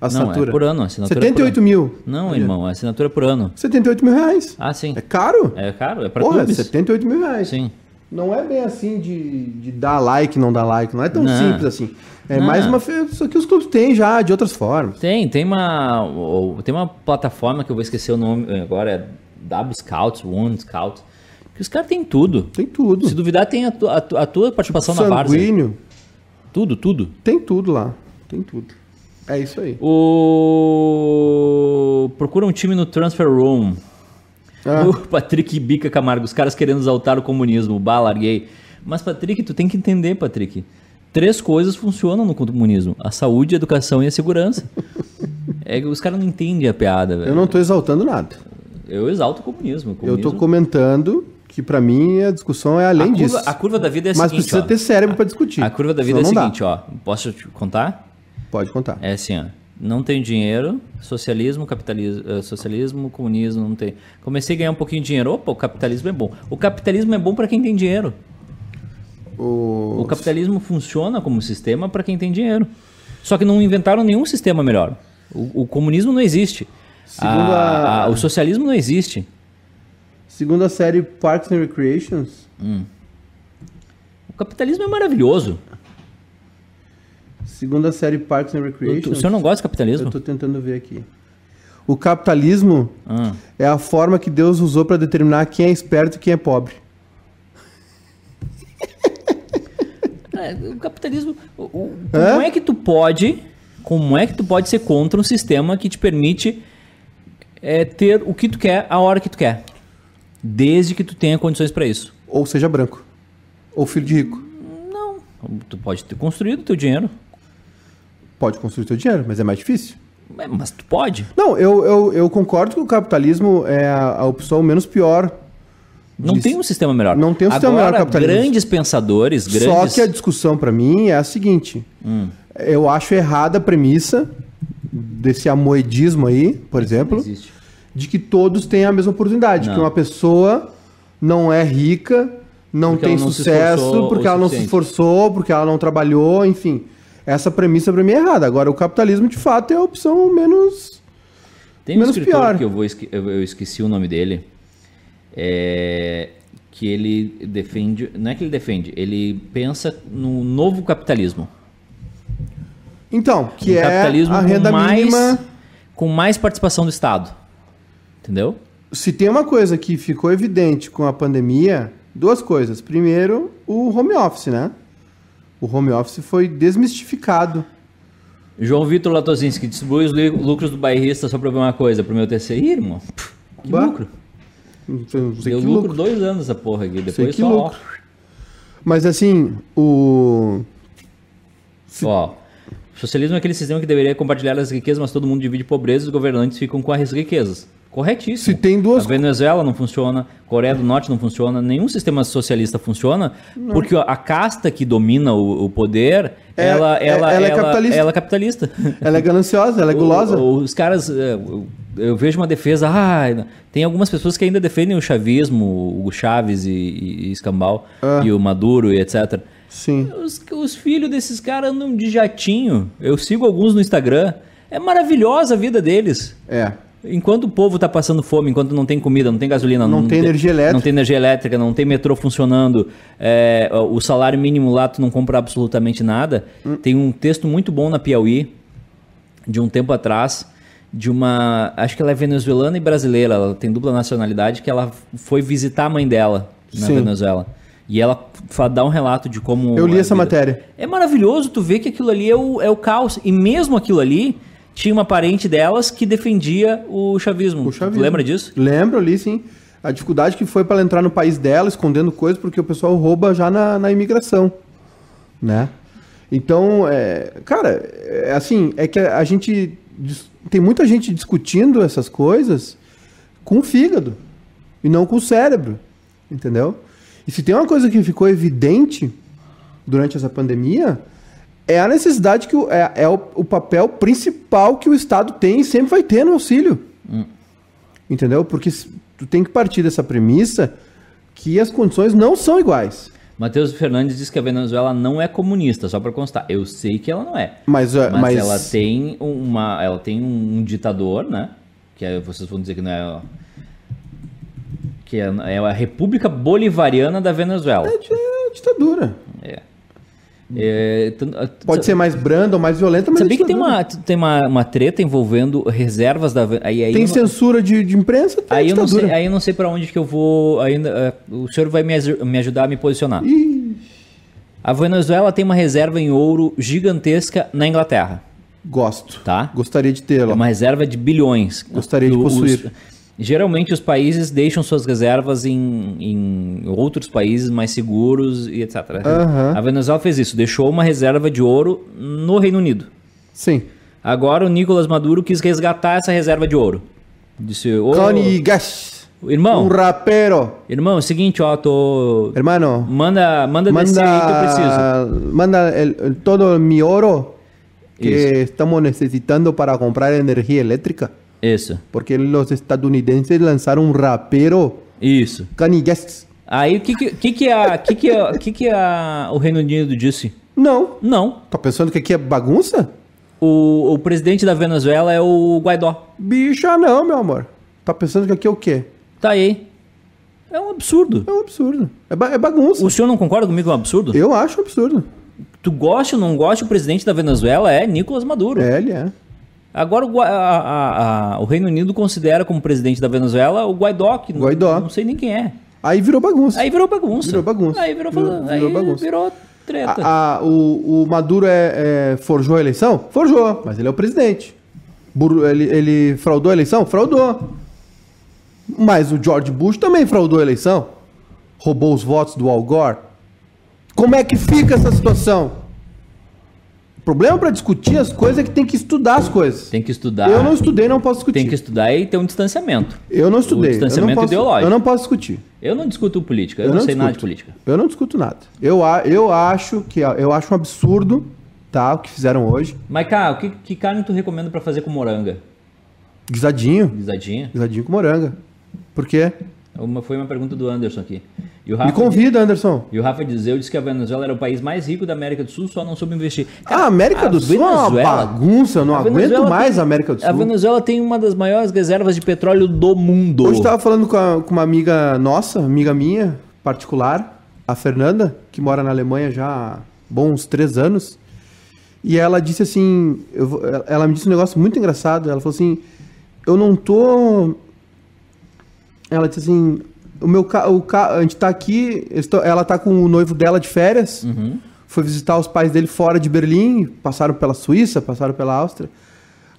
Speaker 2: A
Speaker 1: Não,
Speaker 2: assinatura.
Speaker 1: é por ano, assinatura é por
Speaker 2: 78
Speaker 1: ano.
Speaker 2: mil.
Speaker 1: Não, irmão, a assinatura é por ano.
Speaker 2: 78 mil reais.
Speaker 1: Ah, sim.
Speaker 2: É caro?
Speaker 1: É caro, é pra
Speaker 2: Porra,
Speaker 1: clubes.
Speaker 2: 78 mil reais.
Speaker 1: Sim.
Speaker 2: Não é bem assim de, de dar like, não dar like. Não é tão
Speaker 1: Não.
Speaker 2: simples assim. É
Speaker 1: Não.
Speaker 2: mais uma. Isso que os clubes têm já, de outras formas.
Speaker 1: Tem, tem uma, tem uma plataforma que eu vou esquecer o nome agora, é W Scouts, One Scout, que os caras têm tudo.
Speaker 2: Tem tudo.
Speaker 1: Se duvidar, tem a, tu- a tu- a tua participação na Várzea.
Speaker 2: Sanguíneo.
Speaker 1: Tudo, tudo.
Speaker 2: Tem tudo lá. Tem tudo. É isso aí.
Speaker 1: O... Procura um time no Transfer Room.
Speaker 2: Ah.
Speaker 1: O Patrick Bica Camargo, os caras querendo exaltar o comunismo, bah, larguei. Mas, Patrick, tu tem que entender, Patrick. Três coisas funcionam no comunismo: a saúde, a educação e a segurança. é que os caras não entendem a piada, velho.
Speaker 2: Eu não tô exaltando nada.
Speaker 1: Eu exalto o comunismo. o
Speaker 2: Eu
Speaker 1: comunismo...
Speaker 2: tô comentando que pra mim a discussão é além
Speaker 1: a curva,
Speaker 2: disso.
Speaker 1: A curva da vida é a
Speaker 2: Mas
Speaker 1: seguinte,
Speaker 2: precisa
Speaker 1: ó.
Speaker 2: ter cérebro pra discutir.
Speaker 1: A curva da vida é a
Speaker 2: não dá.
Speaker 1: seguinte, ó. Posso te contar?
Speaker 2: Pode contar.
Speaker 1: É assim, ó. Não tenho dinheiro, socialismo, capitalismo, eh, socialismo, comunismo, não tem. Comecei a ganhar um pouquinho de dinheiro. Opa, o capitalismo é bom. O capitalismo é bom para quem tem dinheiro.
Speaker 2: O...
Speaker 1: O capitalismo funciona como sistema para quem tem dinheiro. Só que não inventaram nenhum sistema melhor. O, o comunismo não existe.
Speaker 2: Segundo
Speaker 1: A-
Speaker 2: a-
Speaker 1: a- o socialismo não existe.
Speaker 2: Segundo a série Parks and Recreations,
Speaker 1: O capitalismo é maravilhoso.
Speaker 2: Segundo a série Parks and
Speaker 1: O,
Speaker 2: Recreations,
Speaker 1: o senhor não gosta de capitalismo?
Speaker 2: eu tô tentando ver aqui. O capitalismo
Speaker 1: Ah.
Speaker 2: é a forma que Deus usou pra determinar quem é esperto e quem é pobre.
Speaker 1: É, o capitalismo. o- o- como é que tu pode. Como é que tu pode ser contra um sistema que te permite é, ter o que tu quer a hora que tu quer? Desde que tu tenha condições para isso.
Speaker 2: Ou seja branco. Ou filho de rico.
Speaker 1: Não. Tu pode ter construído o teu dinheiro.
Speaker 2: Pode construir seu dinheiro, mas é mais difícil.
Speaker 1: Mas tu pode.
Speaker 2: Não, eu, eu, eu concordo que o capitalismo é a, a opção menos pior.
Speaker 1: Não tem um sistema melhor.
Speaker 2: Não tem um sistema
Speaker 1: Agora,
Speaker 2: melhor capitalismo.
Speaker 1: grandes pensadores,
Speaker 2: Só
Speaker 1: grandes...
Speaker 2: que a discussão pra mim é a seguinte.
Speaker 1: Hum.
Speaker 2: Eu acho errada a premissa desse amoedismo aí, por exemplo, de que todos têm a mesma oportunidade.
Speaker 1: Não.
Speaker 2: Que uma pessoa não é rica, não
Speaker 1: Porque
Speaker 2: tem
Speaker 1: não
Speaker 2: sucesso, porque ela não se esforçou, porque ela não trabalhou, enfim. Essa premissa pra mim é errada. Agora, o capitalismo, de fato, é a opção menos...
Speaker 1: Tem um
Speaker 2: Menos
Speaker 1: escritor
Speaker 2: pior.
Speaker 1: que eu, vou esque- eu, eu esqueci o nome dele. É, que ele defende. Não é que ele defende, ele pensa no novo capitalismo.
Speaker 2: Então, que
Speaker 1: um
Speaker 2: é
Speaker 1: capitalismo
Speaker 2: a renda
Speaker 1: com mais,
Speaker 2: mínima...
Speaker 1: com mais participação do Estado. Entendeu?
Speaker 2: Se tem uma coisa que ficou evidente com a pandemia, duas coisas. Primeiro, o home office, né? O home office foi desmistificado.
Speaker 1: João Vitor Latozinski distribui os lucros do bairrista só pra ver uma coisa, pro meu TC. Ih, irmão, que
Speaker 2: Bah,
Speaker 1: lucro.
Speaker 2: Não sei, sei
Speaker 1: Deu
Speaker 2: que
Speaker 1: lucro,
Speaker 2: lucro.
Speaker 1: dois anos essa porra aqui.
Speaker 2: Sei
Speaker 1: Depois
Speaker 2: que
Speaker 1: só,
Speaker 2: lucro. Mas assim, o.
Speaker 1: ó. ó. Socialismo é aquele sistema que deveria compartilhar as riquezas, mas todo mundo divide pobreza e os governantes ficam com as riquezas. Corretíssimo.
Speaker 2: Se tem duas-
Speaker 1: A Venezuela não funciona, Coreia do Norte não funciona, nenhum sistema socialista funciona, porque a casta que domina o, o poder,
Speaker 2: É-
Speaker 1: ela,
Speaker 2: é-
Speaker 1: ela,
Speaker 2: ela é
Speaker 1: ela-
Speaker 2: capitalista.
Speaker 1: ela é capitalista.
Speaker 2: Ela é gananciosa, ela é [LAUGHS] gulosa.
Speaker 1: O- o- Os caras, é, eu, eu vejo uma defesa. Ah, tem algumas pessoas que ainda defendem o chavismo, o Chaves e, e, e Escambau,
Speaker 2: Ah.
Speaker 1: e o Maduro e etc.
Speaker 2: Sim.
Speaker 1: Os, os filhos desses caras andam de jatinho. Eu sigo alguns no Instagram. É maravilhosa a vida deles.
Speaker 2: É.
Speaker 1: Enquanto o povo tá passando fome, enquanto não tem comida, não tem gasolina,
Speaker 2: Não tem energia elétrica.
Speaker 1: não tem energia elétrica, não tem metrô funcionando, é, o salário mínimo lá tu não compra absolutamente nada.
Speaker 2: Hum.
Speaker 1: Tem um texto muito bom na Piauí de um tempo atrás de uma, acho que ela é venezuelana e brasileira, ela tem dupla nacionalidade que ela foi visitar a mãe dela na
Speaker 2: Sim.
Speaker 1: Venezuela. E ela dá um relato de como
Speaker 2: Eu li
Speaker 1: a
Speaker 2: essa
Speaker 1: vida-
Speaker 2: matéria.
Speaker 1: é maravilhoso tu ver que aquilo ali é o, é o caos. E mesmo aquilo ali, tinha uma parente delas que defendia o chavismo.
Speaker 2: O chavismo.
Speaker 1: Tu lembra disso?
Speaker 2: Lembro ali, sim. A dificuldade que foi para ela entrar no país dela, escondendo coisas, porque o pessoal rouba já na, na imigração, né? Então, é, cara, é assim, é que a gente tem muita gente discutindo essas coisas com o fígado e não com o cérebro, entendeu? E se tem uma coisa que ficou evidente durante essa pandemia é a necessidade que o, é, é o, o papel principal que o Estado tem e sempre vai ter no auxílio. Entendeu? Porque tu tem que partir dessa premissa que as condições não são iguais.
Speaker 1: Matheus Fernandes diz que a Venezuela não é comunista, só pra constar. Eu sei que ela não é.
Speaker 2: Mas, é,
Speaker 1: Mas,
Speaker 2: mas,
Speaker 1: ela tem uma, ela tem um ditador, né? Que é- vocês vão dizer que não é, que é, é a República Bolivariana da Venezuela.
Speaker 2: é ditadura.
Speaker 1: É. É,
Speaker 2: Pode ser mais branda ou mais violenta, mas
Speaker 1: Sabia
Speaker 2: é
Speaker 1: que tem
Speaker 2: ditadura.
Speaker 1: uma, tem uma, uma treta envolvendo reservas da aí, aí
Speaker 2: Tem
Speaker 1: não-
Speaker 2: censura de, de imprensa, tem
Speaker 1: Aí eu, não sei, aí eu não sei pra onde que eu vou ainda. é, o senhor vai me, me ajudar a me posicionar.
Speaker 2: Ih,
Speaker 1: A Venezuela tem uma reserva em ouro gigantesca na Inglaterra,
Speaker 2: gosto.
Speaker 1: tá?
Speaker 2: Gostaria de
Speaker 1: É
Speaker 2: tê-la.
Speaker 1: uma reserva de bilhões.
Speaker 2: Gostaria de
Speaker 1: Os-
Speaker 2: possuir.
Speaker 1: Geralmente os países deixam suas reservas em, em outros países mais seguros e etc.
Speaker 2: Aham.
Speaker 1: A Venezuela fez isso, deixou uma reserva de ouro no Reino Unido.
Speaker 2: Sim.
Speaker 1: Agora o Nicolas Maduro quis resgatar essa reserva de ouro. Disse,
Speaker 2: Kanye Gash.
Speaker 1: irmão,
Speaker 2: Um rapero.
Speaker 1: irmão, é o seguinte, ó, tô...
Speaker 2: Hermano.
Speaker 1: Manda, manda, descer aí que eu preciso.
Speaker 2: Manda, manda el- todo mi oro que
Speaker 1: Isso.
Speaker 2: estamos necesitando para comprar energía eléctrica.
Speaker 1: Isso,
Speaker 2: Porque los estadounidenses lanzaron un rapero.
Speaker 1: isso.
Speaker 2: Kanye Gash.
Speaker 1: Aí o que que, que, que, a, que, que, a, que, que a, o Reino Unido disse?
Speaker 2: Não.
Speaker 1: Não.
Speaker 2: Tá pensando que aqui é bagunça?
Speaker 1: O, o presidente da Venezuela é o Guaidó.
Speaker 2: Bicha não, meu amor. Tá pensando que aqui é o quê?
Speaker 1: Tá aí. É um absurdo.
Speaker 2: É um absurdo. É, ba- é bagunça.
Speaker 1: O senhor não concorda comigo que é um absurdo?
Speaker 2: Eu acho um absurdo.
Speaker 1: Tu gosta ou não gosta, o presidente da Venezuela é Nicolas Maduro.
Speaker 2: É, ele é.
Speaker 1: Agora o, a- a- a- o Reino Unido considera como presidente da Venezuela o Guaidó, que não-
Speaker 2: Guaidó.
Speaker 1: Não, sei nem quem é.
Speaker 2: Aí virou bagunça.
Speaker 1: Aí virou bagunça.
Speaker 2: Virou bagunça.
Speaker 1: Aí virou,
Speaker 2: Virou-
Speaker 1: aí
Speaker 2: virou bagunça.
Speaker 1: virou treta.
Speaker 2: O, o Maduro é, é- forjou a eleição? Forjou, mas ele é o presidente. Ele, ele fraudou a eleição? Fraudou. Mas o George Bush também fraudou a eleição. Roubou os votos do Al Gore. Como é que fica essa situação? O problema para discutir as coisas é que tem que estudar as coisas.
Speaker 1: Tem que estudar.
Speaker 2: Eu não estudei, não posso discutir.
Speaker 1: Tem que estudar e ter um distanciamento.
Speaker 2: Eu não estudei.
Speaker 1: distanciamento
Speaker 2: eu não posso,
Speaker 1: ideológico.
Speaker 2: Eu não posso discutir.
Speaker 1: Eu não discuto política, eu, não, sei nada de
Speaker 2: discuto.
Speaker 1: política.
Speaker 2: Eu não discuto nada. Eu, eu acho que eu acho um absurdo, tá, o que fizeram hoje.
Speaker 1: Mas, cara, o que, que carne tu recomenda pra fazer com moranga?
Speaker 2: Guisadinho,
Speaker 1: Guisadinha?
Speaker 2: guisadinho com moranga. Por quê?
Speaker 1: Uma, foi uma pergunta do Anderson aqui. E
Speaker 2: Me convida, Anderson.
Speaker 1: e o Rafa Dizeu disse que a Venezuela era o país mais rico da América do Sul, só não soube investir.
Speaker 2: a América do Sul é uma bagunça, eu não
Speaker 1: a
Speaker 2: aguento
Speaker 1: Venezuela
Speaker 2: mais
Speaker 1: tem-
Speaker 2: a América do
Speaker 1: A
Speaker 2: Sul.
Speaker 1: Venezuela tem uma das maiores reservas de petróleo do mundo.
Speaker 2: Hoje eu tava falando com, a- com uma amiga nossa, amiga minha, particular, a Fernanda, que mora na Alemanha já há bons três anos. E ela disse assim, eu ela me disse um negócio muito engraçado. Ela falou assim, eu não tô... Ela disse assim, o meu ca... o ca... a gente tá aqui, estou- ela tá com o noivo dela de férias,
Speaker 1: Uhum.
Speaker 2: foi visitar os pais dele fora de Berlim, passaram pela Suíça, passaram pela Áustria.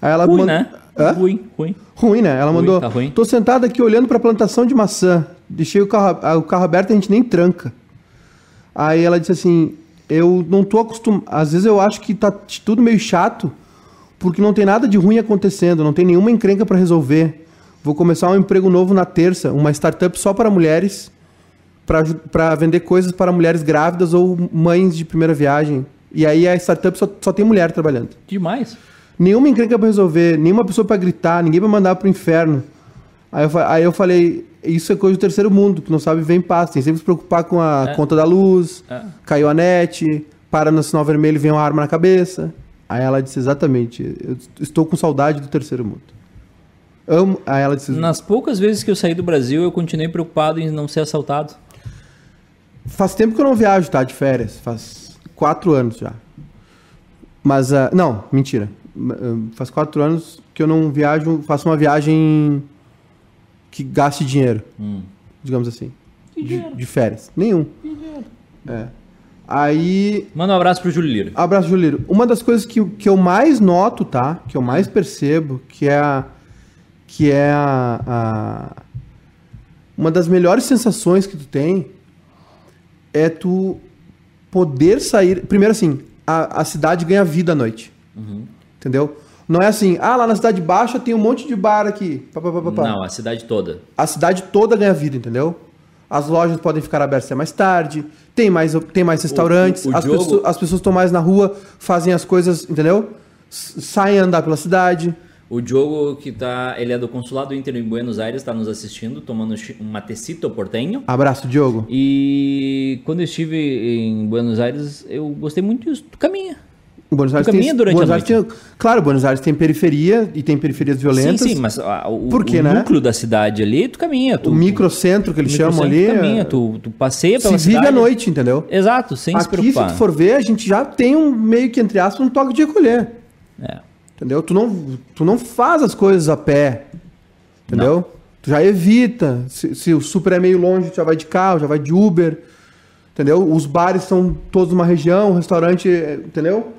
Speaker 2: Aí ela
Speaker 1: Ruim,
Speaker 2: mand-
Speaker 1: né?
Speaker 2: Hã?
Speaker 1: Ruim, ruim.
Speaker 2: Ruim, né? Ela
Speaker 1: Ruim,
Speaker 2: mandou.
Speaker 1: tá ruim.
Speaker 2: Tô sentado aqui olhando pra plantação de maçã. Deixei o carro, o carro aberto e a gente nem tranca. Aí ela disse assim: Eu não tô acostumado. Às vezes eu acho que tá tudo meio chato, porque não tem nada de ruim acontecendo, não tem nenhuma encrenca pra resolver. Vou começar um emprego novo na terça, uma startup só para mulheres, pra vender coisas para mulheres grávidas ou mães de primeira viagem. E aí a startup só, só tem mulher trabalhando.
Speaker 1: Demais.
Speaker 2: Nenhuma encrenca pra resolver, nenhuma pessoa pra gritar, ninguém pra mandar pro inferno. Aí eu, aí eu falei, isso é coisa do terceiro mundo, que não sabe viver em paz, tem sempre que se preocupar com a
Speaker 1: É.
Speaker 2: conta da luz,
Speaker 1: É.
Speaker 2: caiu a net, para no sinal vermelho e vem uma arma na cabeça. Aí ela disse exatamente, eu estou com saudade do terceiro mundo. Amo, aí ela
Speaker 1: Nas poucas vezes que eu saí do Brasil, eu continuei preocupado em não ser assaltado.
Speaker 2: faz tempo que eu não viajo, tá, de férias, faz quatro anos já. Mas, ah, não, mentira, ah, faz quatro anos que eu não viajo, faço uma viagem que gaste dinheiro.
Speaker 1: Hum.
Speaker 2: digamos assim.
Speaker 1: Que
Speaker 2: De,
Speaker 1: dinheiro?
Speaker 2: de férias. Nenhum. É. Aí.
Speaker 1: Manda um abraço pro Júlio Lira.
Speaker 2: Abraço, Juliro. Uma das coisas que, que eu mais noto, tá? Que eu mais percebo, que é a. Que é a, a- Uma das melhores sensações que tu tem é tu poder sair. Primeiro, assim, a, a cidade ganha vida à noite. Entendeu? Não é assim, ah, lá na cidade baixa tem um monte de bar aqui. Pá, pá, pá.
Speaker 1: Não, a cidade toda.
Speaker 2: A cidade toda ganha vida, entendeu? as lojas podem ficar abertas até mais tarde, tem mais, tem mais restaurantes,
Speaker 1: o
Speaker 2: as,
Speaker 1: jogo-
Speaker 2: pessoas, as pessoas estão mais na rua, fazem as coisas, entendeu? Saem a andar pela cidade.
Speaker 1: O Diogo que tá, ele é do Consulado Inter em Buenos Aires, está nos assistindo, tomando um matecito portenho.
Speaker 2: Abraço, Diogo.
Speaker 1: E quando eu estive em Buenos Aires, eu gostei muito disso. Tu caminha.
Speaker 2: Buenos Aires
Speaker 1: caminha durante
Speaker 2: Buenos
Speaker 1: a
Speaker 2: Aires tem- claro, Buenos Aires tem periferia e tem periferias violentas.
Speaker 1: Sim, sim, mas ah, o,
Speaker 2: Por quê,
Speaker 1: o
Speaker 2: né?
Speaker 1: núcleo da cidade ali, tu caminha. Tu,
Speaker 2: O microcentro que eles chamam ali.
Speaker 1: tu caminha,
Speaker 2: é-
Speaker 1: tu, tu passeia
Speaker 2: se
Speaker 1: pela
Speaker 2: vive
Speaker 1: cidade.
Speaker 2: à noite, entendeu?
Speaker 1: Exato, sem se
Speaker 2: Aqui, se
Speaker 1: preocupar.
Speaker 2: tu for ver, a gente já tem um meio que, entre aspas, um toque de recolher.
Speaker 1: É.
Speaker 2: Entendeu? Tu não, tu não faz as coisas a pé. Entendeu? Tu já evita. Se, se o super é meio longe, tu já vai de carro, já vai de Uber. Entendeu? Os bares são todos numa região, o restaurante, é, entendeu?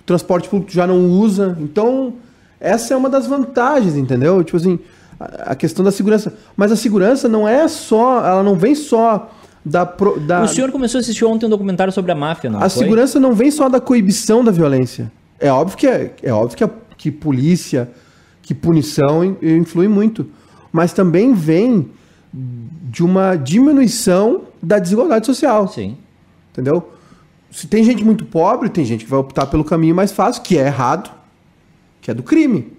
Speaker 2: O transporte público tu já não usa. Então, essa é uma das vantagens, entendeu? Tipo assim, a, a questão da segurança. Mas a segurança não é só, ela não vem só da, pro- da
Speaker 1: O senhor começou a assistir ontem um documentário sobre a máfia, não
Speaker 2: a
Speaker 1: foi?
Speaker 2: segurança não vem só da coibição da violência. É óbvio que é, é óbvio que, a, que polícia, que punição in- influi muito, mas também vem de uma diminuição da desigualdade social,
Speaker 1: Sim.
Speaker 2: entendeu? Se tem gente muito pobre, tem gente que vai optar pelo caminho mais fácil, que é errado, que é do crime,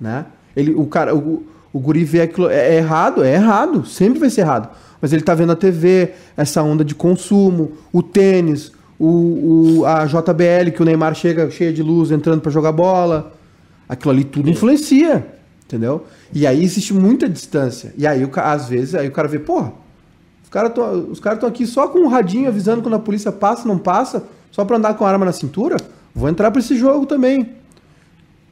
Speaker 2: né? Ele, o cara, o, o guri vê aquilo, é, é errado, é errado, sempre vai ser errado. Mas ele tá vendo a TV, essa onda de consumo, o tênis, o, o- a JBL, que o Neymar chega cheia de luz entrando para jogar bola. Aquilo ali tudo influencia, entendeu? E aí existe muita distância. E aí, às vezes, aí o cara vê, porra, os caras estão tão aqui só com um radinho avisando quando a polícia passa, não passa, só para andar com a arma na cintura. Vou entrar para esse jogo também.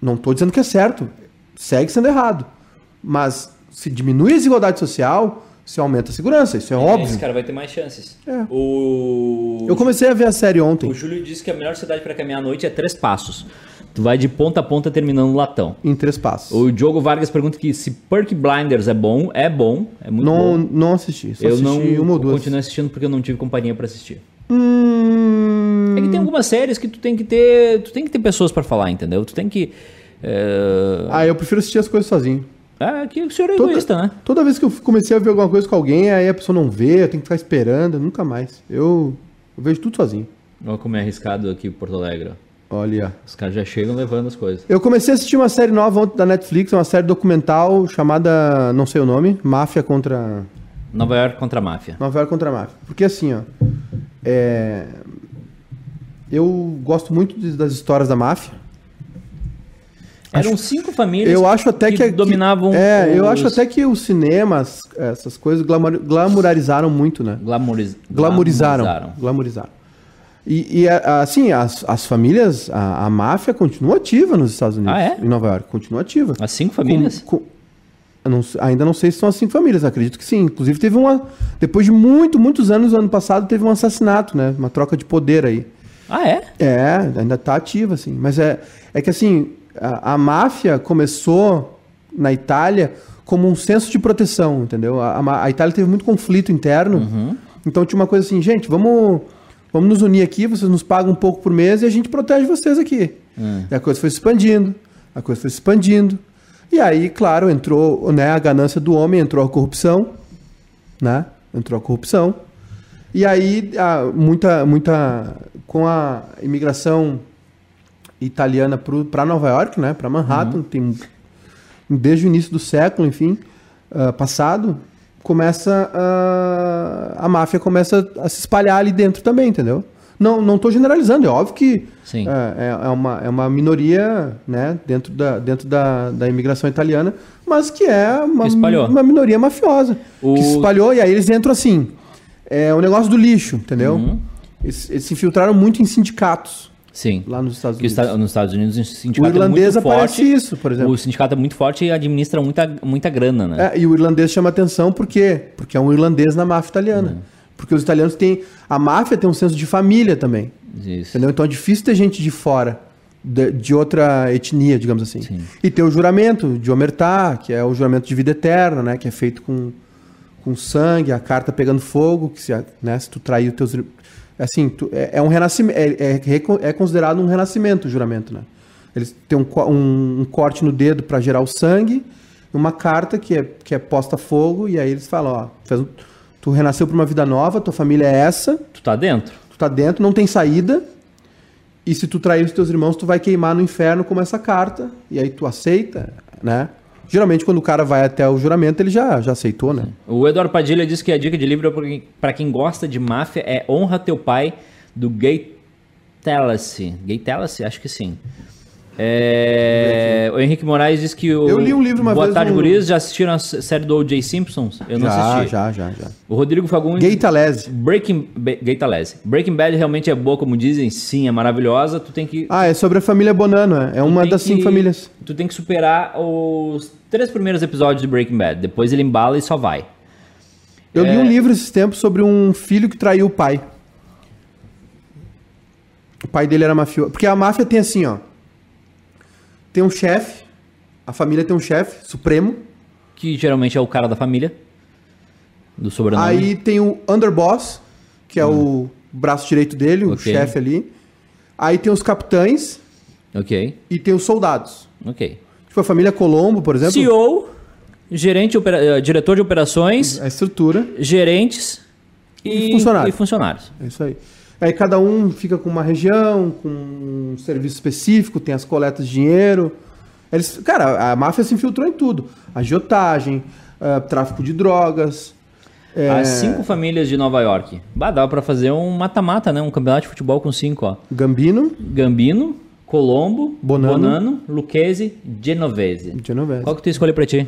Speaker 2: Não tô dizendo que é certo. Segue sendo errado. Mas se diminui a desigualdade social, se aumenta a segurança. Isso é óbvio.
Speaker 1: Esse cara vai ter mais chances.
Speaker 2: É.
Speaker 1: O...
Speaker 2: Eu comecei a ver a série ontem,
Speaker 1: O Júlio disse que a melhor cidade para caminhar à noite é Três Passos. Tu vai de ponta a ponta terminando no latão.
Speaker 2: em três passos.
Speaker 1: O Diogo Vargas pergunta que se Perk Blinders é bom. É bom, é muito
Speaker 2: Não,
Speaker 1: bom.
Speaker 2: não assisti. Só
Speaker 1: Eu
Speaker 2: assisti
Speaker 1: não
Speaker 2: uma ou duas.
Speaker 1: continuo assistindo porque eu não tive companhia para assistir.
Speaker 2: Hum...
Speaker 1: É que tem algumas séries que tu tem que ter, tu tem que ter pessoas para falar, entendeu? Tu tem que é...
Speaker 2: Ah, eu prefiro assistir as coisas sozinho.
Speaker 1: É que o senhor é
Speaker 2: Toda,
Speaker 1: egoísta, né?
Speaker 2: toda vez que eu comecei a ver alguma coisa com alguém, aí a pessoa não vê, eu tenho que ficar esperando, nunca mais. Eu, eu vejo tudo sozinho.
Speaker 1: Olha como é arriscado aqui em Porto Alegre. ó.
Speaker 2: Olha.
Speaker 1: Os caras já chegam levando as coisas.
Speaker 2: Eu comecei a assistir uma série nova ontem da Netflix, uma série documental chamada, não sei o nome, Máfia contra.
Speaker 1: Nova York contra a máfia.
Speaker 2: Nova York contra a Máfia. Porque assim, ó. é, Eu gosto muito das histórias da máfia.
Speaker 1: Eram cinco famílias
Speaker 2: Eu acho até que, que-
Speaker 1: dominavam
Speaker 2: É, eu
Speaker 1: os-
Speaker 2: acho até que os cinemas, essas coisas, glamour, glamourizaram muito, né?
Speaker 1: Glamoriz...
Speaker 2: Glamourizaram. Glamourizaram. E, e, a- assim, as, as famílias, a, a máfia continua ativa nos Estados Unidos.
Speaker 1: Ah, é?
Speaker 2: Em Nova York, continua ativa.
Speaker 1: As cinco famílias?
Speaker 2: Com- com- eu não ainda não sei se são as cinco famílias, acredito que sim. Inclusive teve uma. Depois de muito, muitos anos, ano passado, teve um assassinato, né? Uma troca de poder aí.
Speaker 1: Ah, é?
Speaker 2: É, ainda tá ativa, assim. Mas é, é que assim, a, a máfia começou na Itália como um senso de proteção, entendeu? A, a- Itália teve muito conflito interno. Então tinha uma coisa assim, gente, vamos, vamos nos unir aqui, vocês nos pagam um pouco por mês e a gente protege vocês aqui. E a coisa foi se expandindo, a coisa foi se expandindo. E aí, claro, entrou né, a ganância do homem, entrou a corrupção, né? Entrou a corrupção. E aí, a- muita, muita. Com a imigração italiana para Nova York, né? Para Manhattan, tem, desde o início do século, enfim, ah, passado, começa a, a máfia começa a se espalhar ali dentro também, entendeu? Não, não estou generalizando, é óbvio que
Speaker 1: Sim.
Speaker 2: é, é- uma, é uma minoria né, dentro, da, dentro da, da imigração italiana, mas que é uma,
Speaker 1: espalhou.
Speaker 2: uma minoria mafiosa.
Speaker 1: O-
Speaker 2: Que se espalhou e aí eles entram assim. É o negócio do lixo, entendeu?
Speaker 1: Uhum.
Speaker 2: Eles, eles se infiltraram muito em sindicatos
Speaker 1: Sim.
Speaker 2: lá nos Estados Unidos.
Speaker 1: está- nos Estados Unidos o
Speaker 2: O
Speaker 1: sindicato
Speaker 2: irlandês
Speaker 1: é muito forte.
Speaker 2: isso, por exemplo.
Speaker 1: O sindicato é muito forte e administra muita, muita grana, né?
Speaker 2: É, e o irlandês chama atenção por quê? Porque é um irlandês na máfia italiana.
Speaker 1: Uhum.
Speaker 2: Porque os italianos têm. A máfia tem um senso de família também.
Speaker 1: Isso.
Speaker 2: Entendeu? Então é difícil ter gente de fora, de, de outra etnia, digamos assim.
Speaker 1: Sim.
Speaker 2: E tem o juramento de Omertá, que é o juramento de vida eterna, né? Que é feito com, com sangue, a carta pegando fogo, que se, né, se tu trair os teus. Assim, tu- é, é um renascimento. É, é, é considerado um renascimento o juramento, né? Eles têm um, um- um corte no dedo para gerar o sangue, uma carta que é, que é posta a fogo, e aí eles falam, ó, fez tu renasceu pra uma vida nova, tua família é essa,
Speaker 1: Tu tá dentro.
Speaker 2: tu tá dentro, não tem saída. E se tu trair os teus irmãos, tu vai queimar no inferno como essa carta. E aí tu aceita, né? Geralmente, quando o cara vai até o juramento, ele já, já aceitou, né?
Speaker 1: O Eduardo Padilha diz que a dica de livro para quem gosta de máfia é Honra Teu Pai, do Gay Tallacy. Gay Tallacy? Acho que sim. É, o Henrique Moraes diz que o.
Speaker 2: Eu li um livro uma
Speaker 1: Boa
Speaker 2: vez
Speaker 1: tarde,
Speaker 2: no-.
Speaker 1: Já assistiram a série do O.J. Simpsons? Eu não
Speaker 2: já,
Speaker 1: assisti.
Speaker 2: já, já, já.
Speaker 1: O Rodrigo Fagundes.
Speaker 2: Gay Talese.
Speaker 1: Breaking, Ba- Gay Talese. Breaking Bad realmente é boa, como dizem? Sim, é maravilhosa. Tu tem que.
Speaker 2: Ah, é sobre a família Bonano, é. É
Speaker 1: tu
Speaker 2: uma das cinco
Speaker 1: que-
Speaker 2: famílias.
Speaker 1: Tu tem que superar os três primeiros episódios de Breaking Bad. Depois ele embala e só vai.
Speaker 2: Eu
Speaker 1: É.
Speaker 2: li um livro esses tempos sobre um filho que traiu o pai. O pai dele era mafioso. Porque a máfia tem assim, ó. Tem um chefe, a família tem um chefe supremo.
Speaker 1: Que geralmente é o cara da família. Do sobrenome.
Speaker 2: Aí tem o underboss, que é o braço direito dele, o
Speaker 1: Hum.
Speaker 2: Chefe ali. Aí tem os capitães
Speaker 1: Ok,
Speaker 2: e tem os soldados.
Speaker 1: ok.
Speaker 2: Tipo a família Colombo, por exemplo.
Speaker 1: CEO, gerente, opera- eh, diretor de operações,
Speaker 2: A estrutura.
Speaker 1: gerentes e,
Speaker 2: E funcionário.
Speaker 1: e funcionários.
Speaker 2: É isso aí. Aí cada um fica com uma região, com um serviço específico, tem as coletas de dinheiro. Eles, cara, a máfia se infiltrou em tudo. Agiotagem, ah, tráfico de drogas. é,
Speaker 1: As cinco famílias de Nova York. Bah, dava pra fazer um mata-mata, né? Um campeonato de futebol com cinco, ó.
Speaker 2: Gambino,
Speaker 1: Gambino, Colombo,
Speaker 2: Bonano.
Speaker 1: Bonano, Lucchese, Genovese.
Speaker 2: Genovese.
Speaker 1: Qual que tu escolheu pra ti?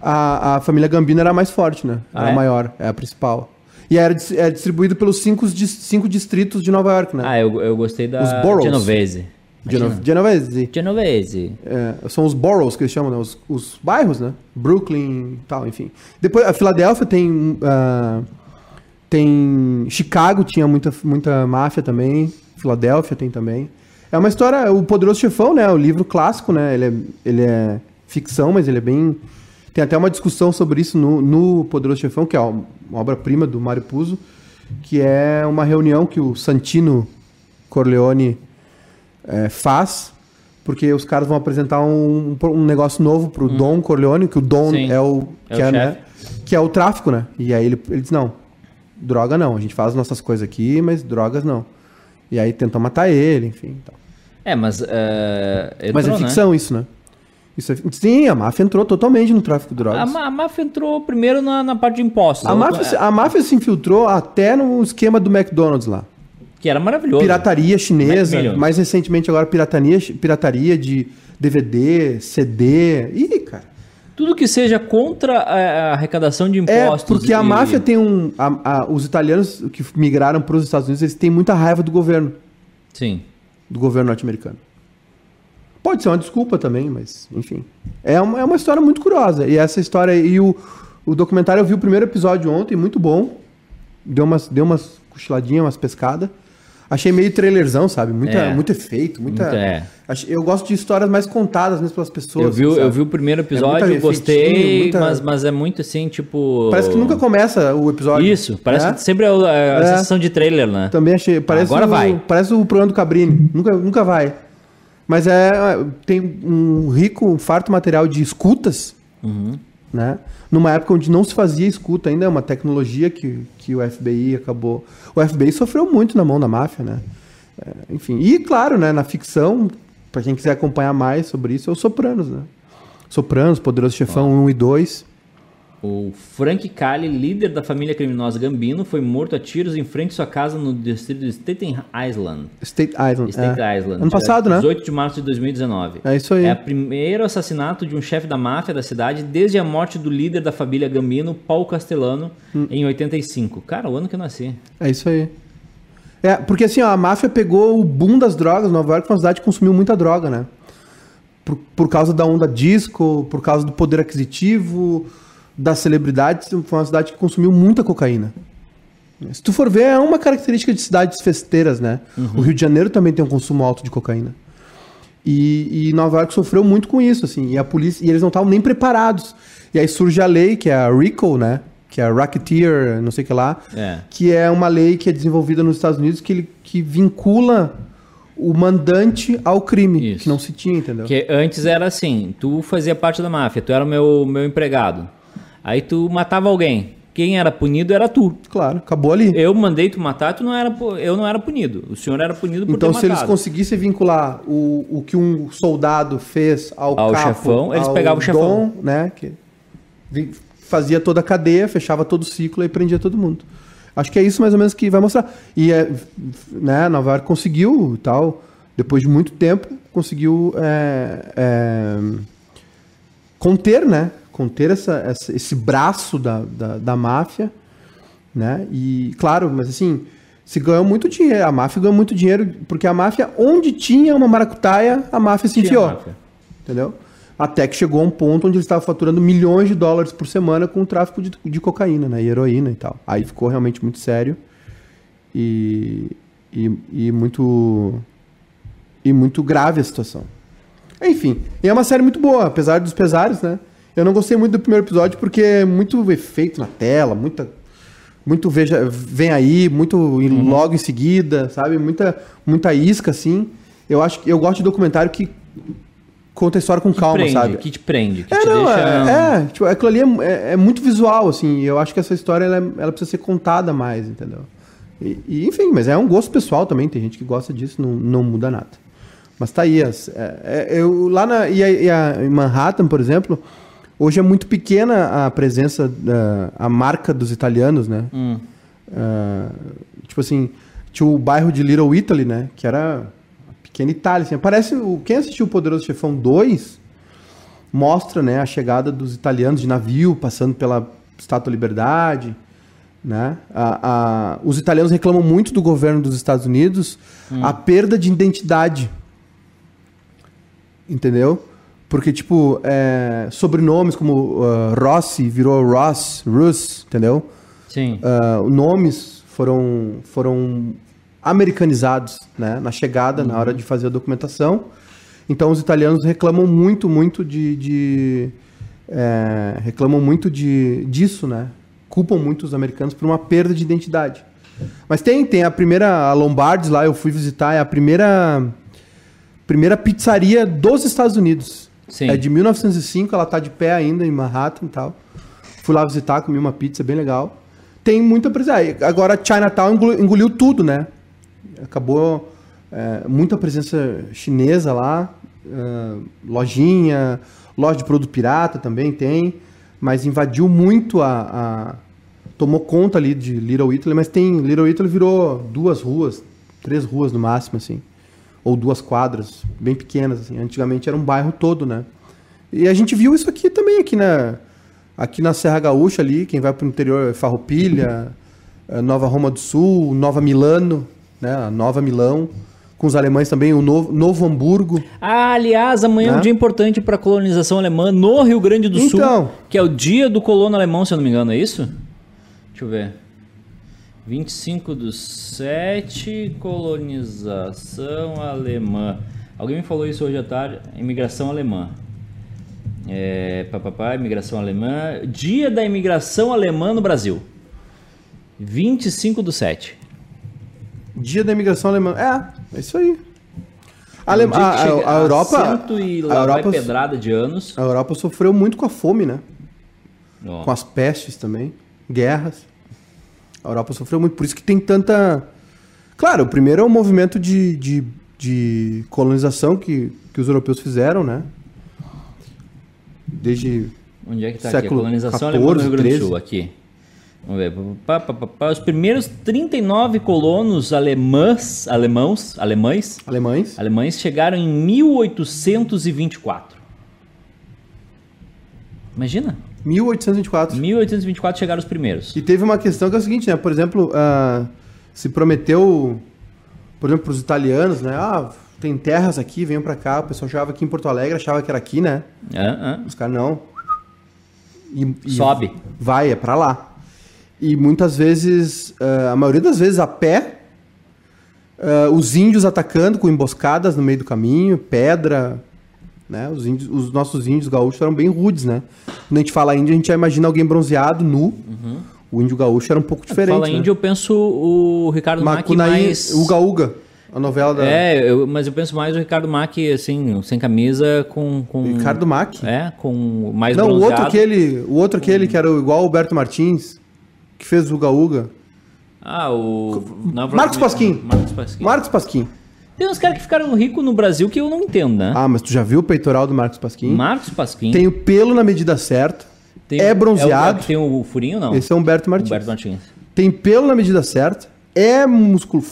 Speaker 2: A, a família Gambino era a mais forte, né?
Speaker 1: Ah,
Speaker 2: Era
Speaker 1: é?
Speaker 2: a maior, é a principal. E era, dis- é distribuído pelos cinco, cinco distritos de Nova York, né?
Speaker 1: Ah, eu, eu gostei da
Speaker 2: Os boroughs.
Speaker 1: Genovese.
Speaker 2: Geno-. Genovese.
Speaker 1: Genovese.
Speaker 2: É, são os boroughs que eles chamam, né? Os, os bairros, né? Brooklyn e tal, enfim. Depois, a Filadélfia tem. ah, tem. Chicago tinha muita, muita máfia também. Filadélfia tem também. É uma história. O Poderoso Chefão, né? O livro clássico, né? Ele é, ele é ficção, mas ele é bem. Tem até uma discussão sobre isso no, no Poderoso Chefão, que é uma obra-prima do Mário Puzo, que é uma reunião que o Santino Corleone é, faz, porque os caras vão apresentar um, um negócio novo pro Dom Corleone, que o Dom
Speaker 1: Hum. Sim.
Speaker 2: é o
Speaker 1: É
Speaker 2: que
Speaker 1: o
Speaker 2: é, né,
Speaker 1: chefe.
Speaker 2: que é o tráfico, né? E aí ele, ele diz não, droga não, a gente faz nossas coisas aqui, mas drogas não. E aí tentam matar ele, enfim. Tal.
Speaker 1: É, mas. eh,
Speaker 2: mas é
Speaker 1: entrou, né?
Speaker 2: ficção isso, né? Isso é, sim, a máfia entrou totalmente no tráfico de drogas.
Speaker 1: A, a máfia entrou primeiro na, na parte de impostos.
Speaker 2: A máfia, se- a máfia se infiltrou até no esquema do McDonald's lá.
Speaker 1: Que era maravilhoso.
Speaker 2: Pirataria chinesa, mais recentemente agora pirataria, pirataria de DVD, CD. Ih, cara.
Speaker 1: Tudo que seja contra a, a arrecadação de
Speaker 2: É,
Speaker 1: impostos.
Speaker 2: porque a
Speaker 1: e-
Speaker 2: máfia tem um. a- a- os italianos que migraram para os Estados Unidos, eles têm muita raiva do governo,
Speaker 1: Sim.
Speaker 2: do governo norte-americano. Pode ser uma desculpa também, mas enfim. É uma, é uma história muito curiosa. E essa história. E o, o documentário, eu vi o primeiro episódio ontem, muito bom. Deu umas, deu umas cochiladinhas, umas pescadas. Achei meio trailerzão, sabe? Muita,
Speaker 1: É.
Speaker 2: Muito efeito, muita.
Speaker 1: Muito, é.
Speaker 2: Eu gosto de histórias mais contadas mesmo pelas pessoas.
Speaker 1: Eu vi,
Speaker 2: sabe?
Speaker 1: eu vi o primeiro
Speaker 2: muita
Speaker 1: episódio,
Speaker 2: efeitinho,
Speaker 1: gostei,
Speaker 2: muita-
Speaker 1: mas, mas é muito assim, tipo.
Speaker 2: Parece que nunca começa o episódio.
Speaker 1: Isso, parece
Speaker 2: né?
Speaker 1: que sempre é é a
Speaker 2: É.
Speaker 1: sensação de trailer, né?
Speaker 2: Também achei. Parece
Speaker 1: Agora
Speaker 2: o,
Speaker 1: vai.
Speaker 2: Parece o programa do Cabrini. Nunca, nunca vai. Mas é. Tem um rico, um farto material de escutas,
Speaker 1: Uhum.
Speaker 2: né? Numa época onde não se fazia escuta ainda, é uma tecnologia que, que o FBI acabou. O FBI sofreu muito na mão da máfia, né? É, enfim. E claro, né, na ficção, pra quem quiser acompanhar mais sobre isso, é o Sopranos, né? Sopranos, Poderoso Chefão 1 e 2.
Speaker 1: O Frank Cali, líder da família criminosa Gambino, foi morto a tiros em frente à sua casa no distrito de Staten Island.
Speaker 2: State Island.
Speaker 1: State
Speaker 2: é.
Speaker 1: Island.
Speaker 2: Ano passado, né?
Speaker 1: 18 de março de 2019.
Speaker 2: É isso aí.
Speaker 1: É o primeiro assassinato de um chefe da máfia da cidade desde a morte do líder da família Gambino, Paul Castellano,
Speaker 2: Hum.
Speaker 1: em 85. Cara, o ano que eu nasci.
Speaker 2: É isso aí. É, porque assim, ó, a máfia pegou o boom das drogas. Nova York foi uma cidade que consumiu muita droga, né? Por, por causa da onda disco, por causa do poder aquisitivo, das celebridades, foi uma cidade que consumiu muita cocaína. Se tu for ver, é uma característica de cidades festeiras, né? O Rio de Janeiro também tem um consumo alto de cocaína. E, e Nova York sofreu muito com isso, assim. E a polícia, e eles não estavam nem preparados. E aí surge a lei, que é a RICO, né? Que é a Racketeer, não sei o que lá
Speaker 1: É.
Speaker 2: que é uma lei que é desenvolvida nos Estados Unidos que, ele, que vincula o mandante ao crime,
Speaker 1: Isso.
Speaker 2: que não se tinha, entendeu?
Speaker 1: Porque antes era assim, tu fazia parte da máfia, tu era o meu, meu empregado. Aí tu matava alguém, quem era punido era tu.
Speaker 2: Claro, acabou ali.
Speaker 1: Eu mandei tu matar, tu não era, eu não era punido. O senhor era punido por
Speaker 2: Então, se eles
Speaker 1: matado.
Speaker 2: conseguissem vincular o, o que um soldado fez ao,
Speaker 1: Ao
Speaker 2: capo,
Speaker 1: chefão, eles
Speaker 2: ao
Speaker 1: pegavam o chefão.
Speaker 2: Dom, né? Que fazia toda a cadeia, fechava todo o ciclo e prendia todo mundo. Acho que é isso mais ou menos que vai mostrar. E é, né, Nova York conseguiu tal, depois de muito tempo, conseguiu é, é, conter, né? Conter essa, essa- esse braço da, da, da máfia, né? E claro, mas assim, se ganhou muito dinheiro, a máfia ganhou muito dinheiro, porque a máfia, onde tinha uma maracutaia, a máfia se enfiou.
Speaker 1: máfia.
Speaker 2: Entendeu? Até que chegou a um ponto onde eles estavam faturando milhões de dólares por semana com o tráfico de, de cocaína, né? E heroína e tal. Aí ficou realmente muito sério e, e, e muito e muito grave a situação. Enfim, e é uma série muito boa, apesar dos pesares, né? Eu não gostei muito do primeiro episódio porque é muito efeito na tela, muita muito veja vem aí, muito
Speaker 1: Uhum.
Speaker 2: logo em seguida, sabe? Muita muita isca assim. Eu acho que eu gosto de documentário que conta a história com
Speaker 1: Que
Speaker 2: calma,
Speaker 1: prende,
Speaker 2: sabe?
Speaker 1: que te prende, que
Speaker 2: É,
Speaker 1: te
Speaker 2: não,
Speaker 1: deixa...
Speaker 2: é, é, tipo, aquilo ali é, é- é muito visual, assim, e eu acho que essa história, ela, ela precisa ser contada mais, entendeu? E, e, enfim, mas é um gosto pessoal também, tem gente que gosta disso, não, não muda nada. Mas tá aí, as- é, é, eu, lá na, e a, e a- em Manhattan, por exemplo, hoje é muito pequena a presença, da, a marca dos italianos, né?
Speaker 1: Hum.
Speaker 2: Ah, tipo assim, tinha o bairro de Little Italy, né? Que era a pequena Itália. Assim. Parece, o, quem assistiu o Poderoso Chefão 2 mostra né, a chegada dos italianos de navio, passando pela Estátua da Liberdade. Né? A- a- os italianos reclamam muito do governo dos Estados Unidos a perda de identidade. Entendeu? Porque, tipo, é, sobrenomes como ah, Rossi virou Ross, Russ, entendeu?
Speaker 1: Sim.
Speaker 2: Ah, nomes foram, foram americanizados né, na chegada, na hora de fazer a documentação. Então os italianos reclamam muito, muito de. de, é, reclamam muito de, disso, né? Culpam muito os americanos por uma perda de identidade. Mas tem, tem a primeira, a Lombards lá, eu fui visitar, é a primeira, primeira pizzaria dos Estados Unidos.
Speaker 1: Sim.
Speaker 2: É de 1905, ela tá de pé ainda em Manhattan e tal. Fui lá visitar, comi uma pizza bem legal. Tem muita presença. Agora Chinatown engoliu, engoliu tudo, né? Acabou é, muita presença chinesa lá, é, lojinha, loja de produto pirata também tem, mas invadiu muito a, a- tomou conta ali de Little Italy, mas tem Little Italy virou duas ruas, três ruas no máximo assim, ou duas quadras bem pequenas assim. Antigamente era um bairro todo, né? E a gente viu isso aqui também aqui na aqui na Serra Gaúcha ali, quem vai para o interior é Farroupilha, eh, Nova Roma do Sul, Nova Milano, né? A Nova Milão, com os alemães também, o Novo, Novo Hamburgo.
Speaker 1: Ah, aliás, amanhã é um
Speaker 2: Né?
Speaker 1: dia importante para a colonização alemã no Rio Grande do Sul,
Speaker 2: Então.
Speaker 1: que é o dia do colono alemão, se eu não me engano, é isso? Deixa eu ver. 25 do 7, colonização alemã. Alguém me falou isso hoje à tarde, imigração alemã. É, papapá, imigração alemã. Dia da imigração alemã no Brasil. 25 do 7.
Speaker 2: Dia da imigração alemã. É, é isso aí.
Speaker 1: Dia
Speaker 2: a, a- a Europa,
Speaker 1: e
Speaker 2: a
Speaker 1: lá
Speaker 2: Europa,
Speaker 1: pedrada de anos.
Speaker 2: a Europa sofreu muito com a fome, né?
Speaker 1: Ó.
Speaker 2: Com as pestes também, guerras. A Europa sofreu muito, por isso que tem tanta. Claro, o primeiro é o movimento de, de, de colonização que, que os europeus fizeram, né? Desde.
Speaker 1: Onde é que tá aqui? A colonização alemã no Rio Grande do
Speaker 2: 14.
Speaker 1: Sul, aqui. Vamos ver. Pá, pá, pá. Os primeiros 39 colonos alemãs, alemãos, alemães,
Speaker 2: Alemães.
Speaker 1: alemães chegaram em 1824. Imagina?
Speaker 2: 1824.
Speaker 1: 1824 chegaram os primeiros.
Speaker 2: E teve uma questão que é o seguinte, né? Por exemplo, ah, se prometeu, por exemplo, para os italianos, né? Ah, tem terras aqui, venham para cá. O pessoal achava aqui em Porto Alegre, achava que era aqui, né?
Speaker 1: Ah, ah.
Speaker 2: Os caras não. E- e
Speaker 1: Sobe.
Speaker 2: Vai, é para lá. E muitas vezes, ah, a maioria das vezes a pé, ah, os índios atacando com emboscadas no meio do caminho, pedra, né? Os, índios, os nossos índios gaúchos eram bem rudes, né? Quando a gente fala índio, a gente já imagina alguém bronzeado, nu. O índio gaúcho era um pouco diferente.
Speaker 1: Fala
Speaker 2: né?
Speaker 1: índio, eu penso o Ricardo
Speaker 2: Macunaí,
Speaker 1: mais...
Speaker 2: Uga Uga, a novela da
Speaker 1: É, eu- mas eu penso mais o Ricardo Mack, assim, sem camisa, com... com...
Speaker 2: Ricardo Mack.
Speaker 1: É, com mais
Speaker 2: Não, o
Speaker 1: bronzeado.
Speaker 2: outro aquele, o outro aquele que era igual o Alberto Martins. que fez o Uga.
Speaker 1: Ah, o.
Speaker 2: Marcos Pasquim.
Speaker 1: Marcos Pasquim.
Speaker 2: Marcos Pasquim.
Speaker 1: Tem uns caras que ficaram ricos no Brasil que eu não entendo, né?
Speaker 2: Ah, mas tu já viu o peitoral do Marcos Pasquim?
Speaker 1: Marcos Pasquim.
Speaker 2: Tem o pelo na medida certa.
Speaker 1: tem-
Speaker 2: é
Speaker 1: o-
Speaker 2: bronzeado.
Speaker 1: que tem o furinho, não?
Speaker 2: Esse é Humberto Martins.
Speaker 1: Humberto Martins.
Speaker 2: Tem pelo na medida certa. É músculo.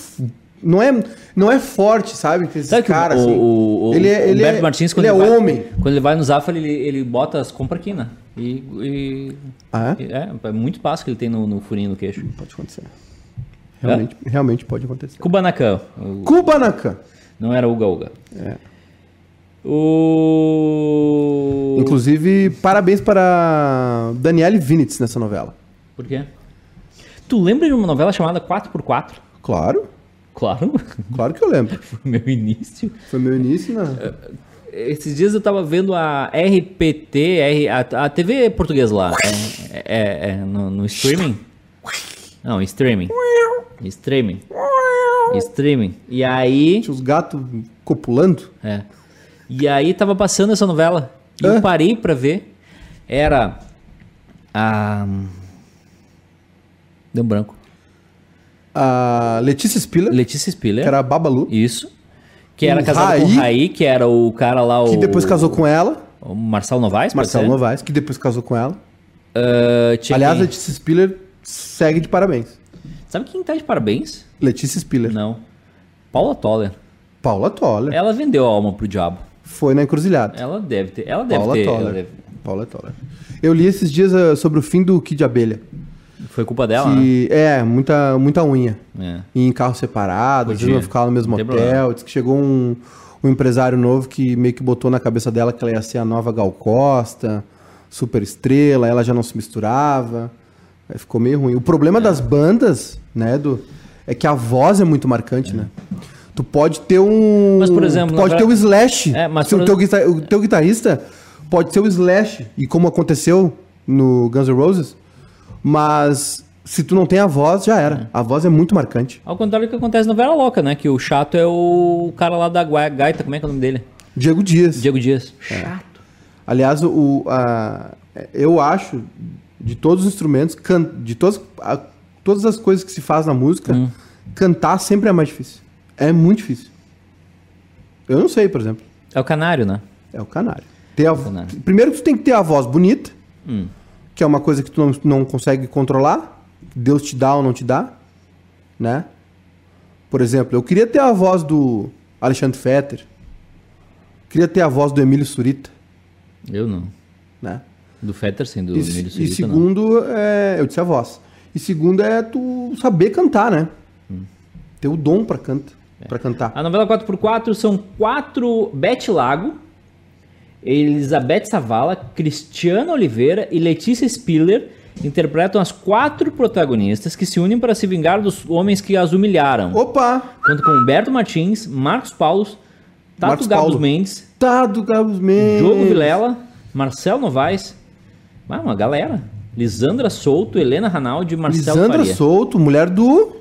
Speaker 2: Não é, não é forte, sabe? Esse
Speaker 1: Sabe
Speaker 2: cara,
Speaker 1: o,
Speaker 2: assim.
Speaker 1: o, o,
Speaker 2: ele é,
Speaker 1: o
Speaker 2: ele
Speaker 1: Humberto
Speaker 2: é,
Speaker 1: Martins, quando
Speaker 2: ele é
Speaker 1: vai,
Speaker 2: homem.
Speaker 1: Quando ele vai no Zafra, ele, ele bota as compras aqui, né? E, e-
Speaker 2: Ah, é?
Speaker 1: é? é muito espaço que ele tem no, no furinho do queixo.
Speaker 2: Pode acontecer. Realmente, realmente pode acontecer.
Speaker 1: Kubanacan. o-
Speaker 2: Kubanacan.
Speaker 1: Não era Uga Uga.
Speaker 2: É.
Speaker 1: O...
Speaker 2: Inclusive, parabéns para Daniele Vinitz nessa novela.
Speaker 1: Por quê? Tu lembra de uma novela chamada 4x4?
Speaker 2: Claro,
Speaker 1: Claro, [LAUGHS]
Speaker 2: claro que eu lembro.
Speaker 1: foi meu início.
Speaker 2: Foi meu início na.
Speaker 1: Esses dias eu tava vendo a RPT, a TV portuguesa lá. É, é- é no, no streaming? Não, streaming. Streaming. Streaming. E aí.
Speaker 2: Tinha os gatos copulando.
Speaker 1: É. E aí tava passando essa novela. E
Speaker 2: Hã?
Speaker 1: eu parei pra ver. Era. A. Deu um branco.
Speaker 2: A Letícia Spiller,
Speaker 1: Letícia Spiller.
Speaker 2: que era a Babalu,
Speaker 1: Isso. Que era casada com o
Speaker 2: Raí.
Speaker 1: Que era o cara lá, o.
Speaker 2: que depois casou com ela,
Speaker 1: O Marcelo Novaes,
Speaker 2: Marcelo? Novaes, que depois casou com ela.
Speaker 1: Tinha
Speaker 2: Aliás,
Speaker 1: quem?
Speaker 2: Letícia Spiller segue de parabéns.
Speaker 1: Sabe quem tá de parabéns?
Speaker 2: Letícia Spiller.
Speaker 1: Não. Paula Toller.
Speaker 2: Paula Toller.
Speaker 1: Ela vendeu a alma pro diabo.
Speaker 2: Foi na encruzilhada.
Speaker 1: Ela deve ter. Ela deve
Speaker 2: Paula
Speaker 1: ter. ela
Speaker 2: Toller.
Speaker 1: deve-
Speaker 2: Paula Toller. Eu li esses dias ah, sobre o fim do Kid Abelha.
Speaker 1: Foi culpa dela, né?
Speaker 2: que é, muita, muita unha.
Speaker 1: É.
Speaker 2: em carro separado, às vezes não ficava no mesmo hotel.
Speaker 1: problema.
Speaker 2: Diz que chegou um, um empresário novo que meio que botou na cabeça dela que ela ia ser a nova Gal Costa, super estrela, ela já não se misturava. Aí ficou meio ruim. O problema das bandas, né, do, é que a voz é muito marcante, né? Tu pode ter um.
Speaker 1: Mas, por exemplo,
Speaker 2: tu pode ter o
Speaker 1: verdade-
Speaker 2: Slash.
Speaker 1: É, mas
Speaker 2: Se o, teu, guitar- o teu guitarrista pode ser o Slash. E como aconteceu no Guns N' Roses. Mas se tu não tem a voz, já era. A voz é muito marcante.
Speaker 1: Ao contrário do que acontece na Vera Louca, né? Que o chato é o cara lá da gaita, como é que é o nome dele?
Speaker 2: Diego Dias.
Speaker 1: Diego Dias.
Speaker 2: É.
Speaker 1: Chato.
Speaker 2: Aliás, o, a- eu acho, de todos os instrumentos, can- de todas, a- todas as coisas que se faz na música,
Speaker 1: Hum.
Speaker 2: cantar sempre é mais difícil. É muito difícil. Eu não sei, por exemplo.
Speaker 1: É o canário, né?
Speaker 2: É o canário. Ter a-
Speaker 1: Canário.
Speaker 2: Primeiro que tu tem que ter a voz bonita,
Speaker 1: Hum.
Speaker 2: que é uma coisa que tu não, não consegue controlar. Deus te dá ou não te dá, né? Por exemplo, eu queria ter a voz do Alexandre Fetter. Queria ter a voz do Emílio Surita,
Speaker 1: Eu não.
Speaker 2: né?
Speaker 1: Do Fettersen, do
Speaker 2: E,
Speaker 1: Emílio
Speaker 2: e
Speaker 1: não.
Speaker 2: segundo, é, eu disse a voz. E segundo é tu saber cantar, né?
Speaker 1: Hum.
Speaker 2: Ter o dom pra, canta,
Speaker 1: É.
Speaker 2: pra cantar.
Speaker 1: A novela 4x4 são quatro Beth Lago, Elizabeth Savala, Cristiana Oliveira e Letícia Spiller interpretam as quatro protagonistas que se unem para se vingar dos homens que as humilharam.
Speaker 2: Opa!
Speaker 1: Conta com Humberto Martins, Marcos Paulos, Tato
Speaker 2: Marcos
Speaker 1: Gabos
Speaker 2: Paulo.
Speaker 1: Mendes,
Speaker 2: do Carlos Mendes.
Speaker 1: Diogo Vilela, Marcel Novaes, ah, uma galera. Lisandra Souto, Helena Ranaldi Marcelo
Speaker 2: Lisandra
Speaker 1: Faria.
Speaker 2: Souto, mulher do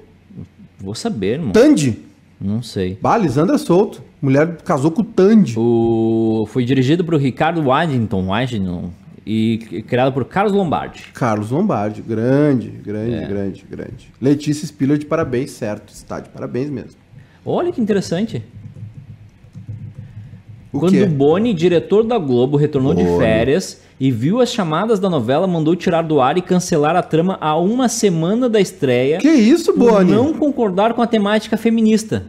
Speaker 1: Vou saber, irmão.
Speaker 2: Tandy.
Speaker 1: Não sei.
Speaker 2: Bah, Lisandra Souto. Mulher casou com o Tandy.
Speaker 1: O... Foi dirigido por Ricardo Waddington, Waddington e criado por Carlos Lombardi.
Speaker 2: Carlos Lombardi. Grande, grande,
Speaker 1: É.
Speaker 2: grande, grande. Letícia Spiller de parabéns, certo. Está de parabéns mesmo.
Speaker 1: Olha que interessante.
Speaker 2: O
Speaker 1: Quando
Speaker 2: quê?
Speaker 1: o Boni, diretor da Globo, retornou de férias e viu as chamadas da novela, mandou tirar do ar e cancelar a trama a uma semana da estreia.
Speaker 2: Que isso,
Speaker 1: por
Speaker 2: Boni?
Speaker 1: não concordar com a temática feminista.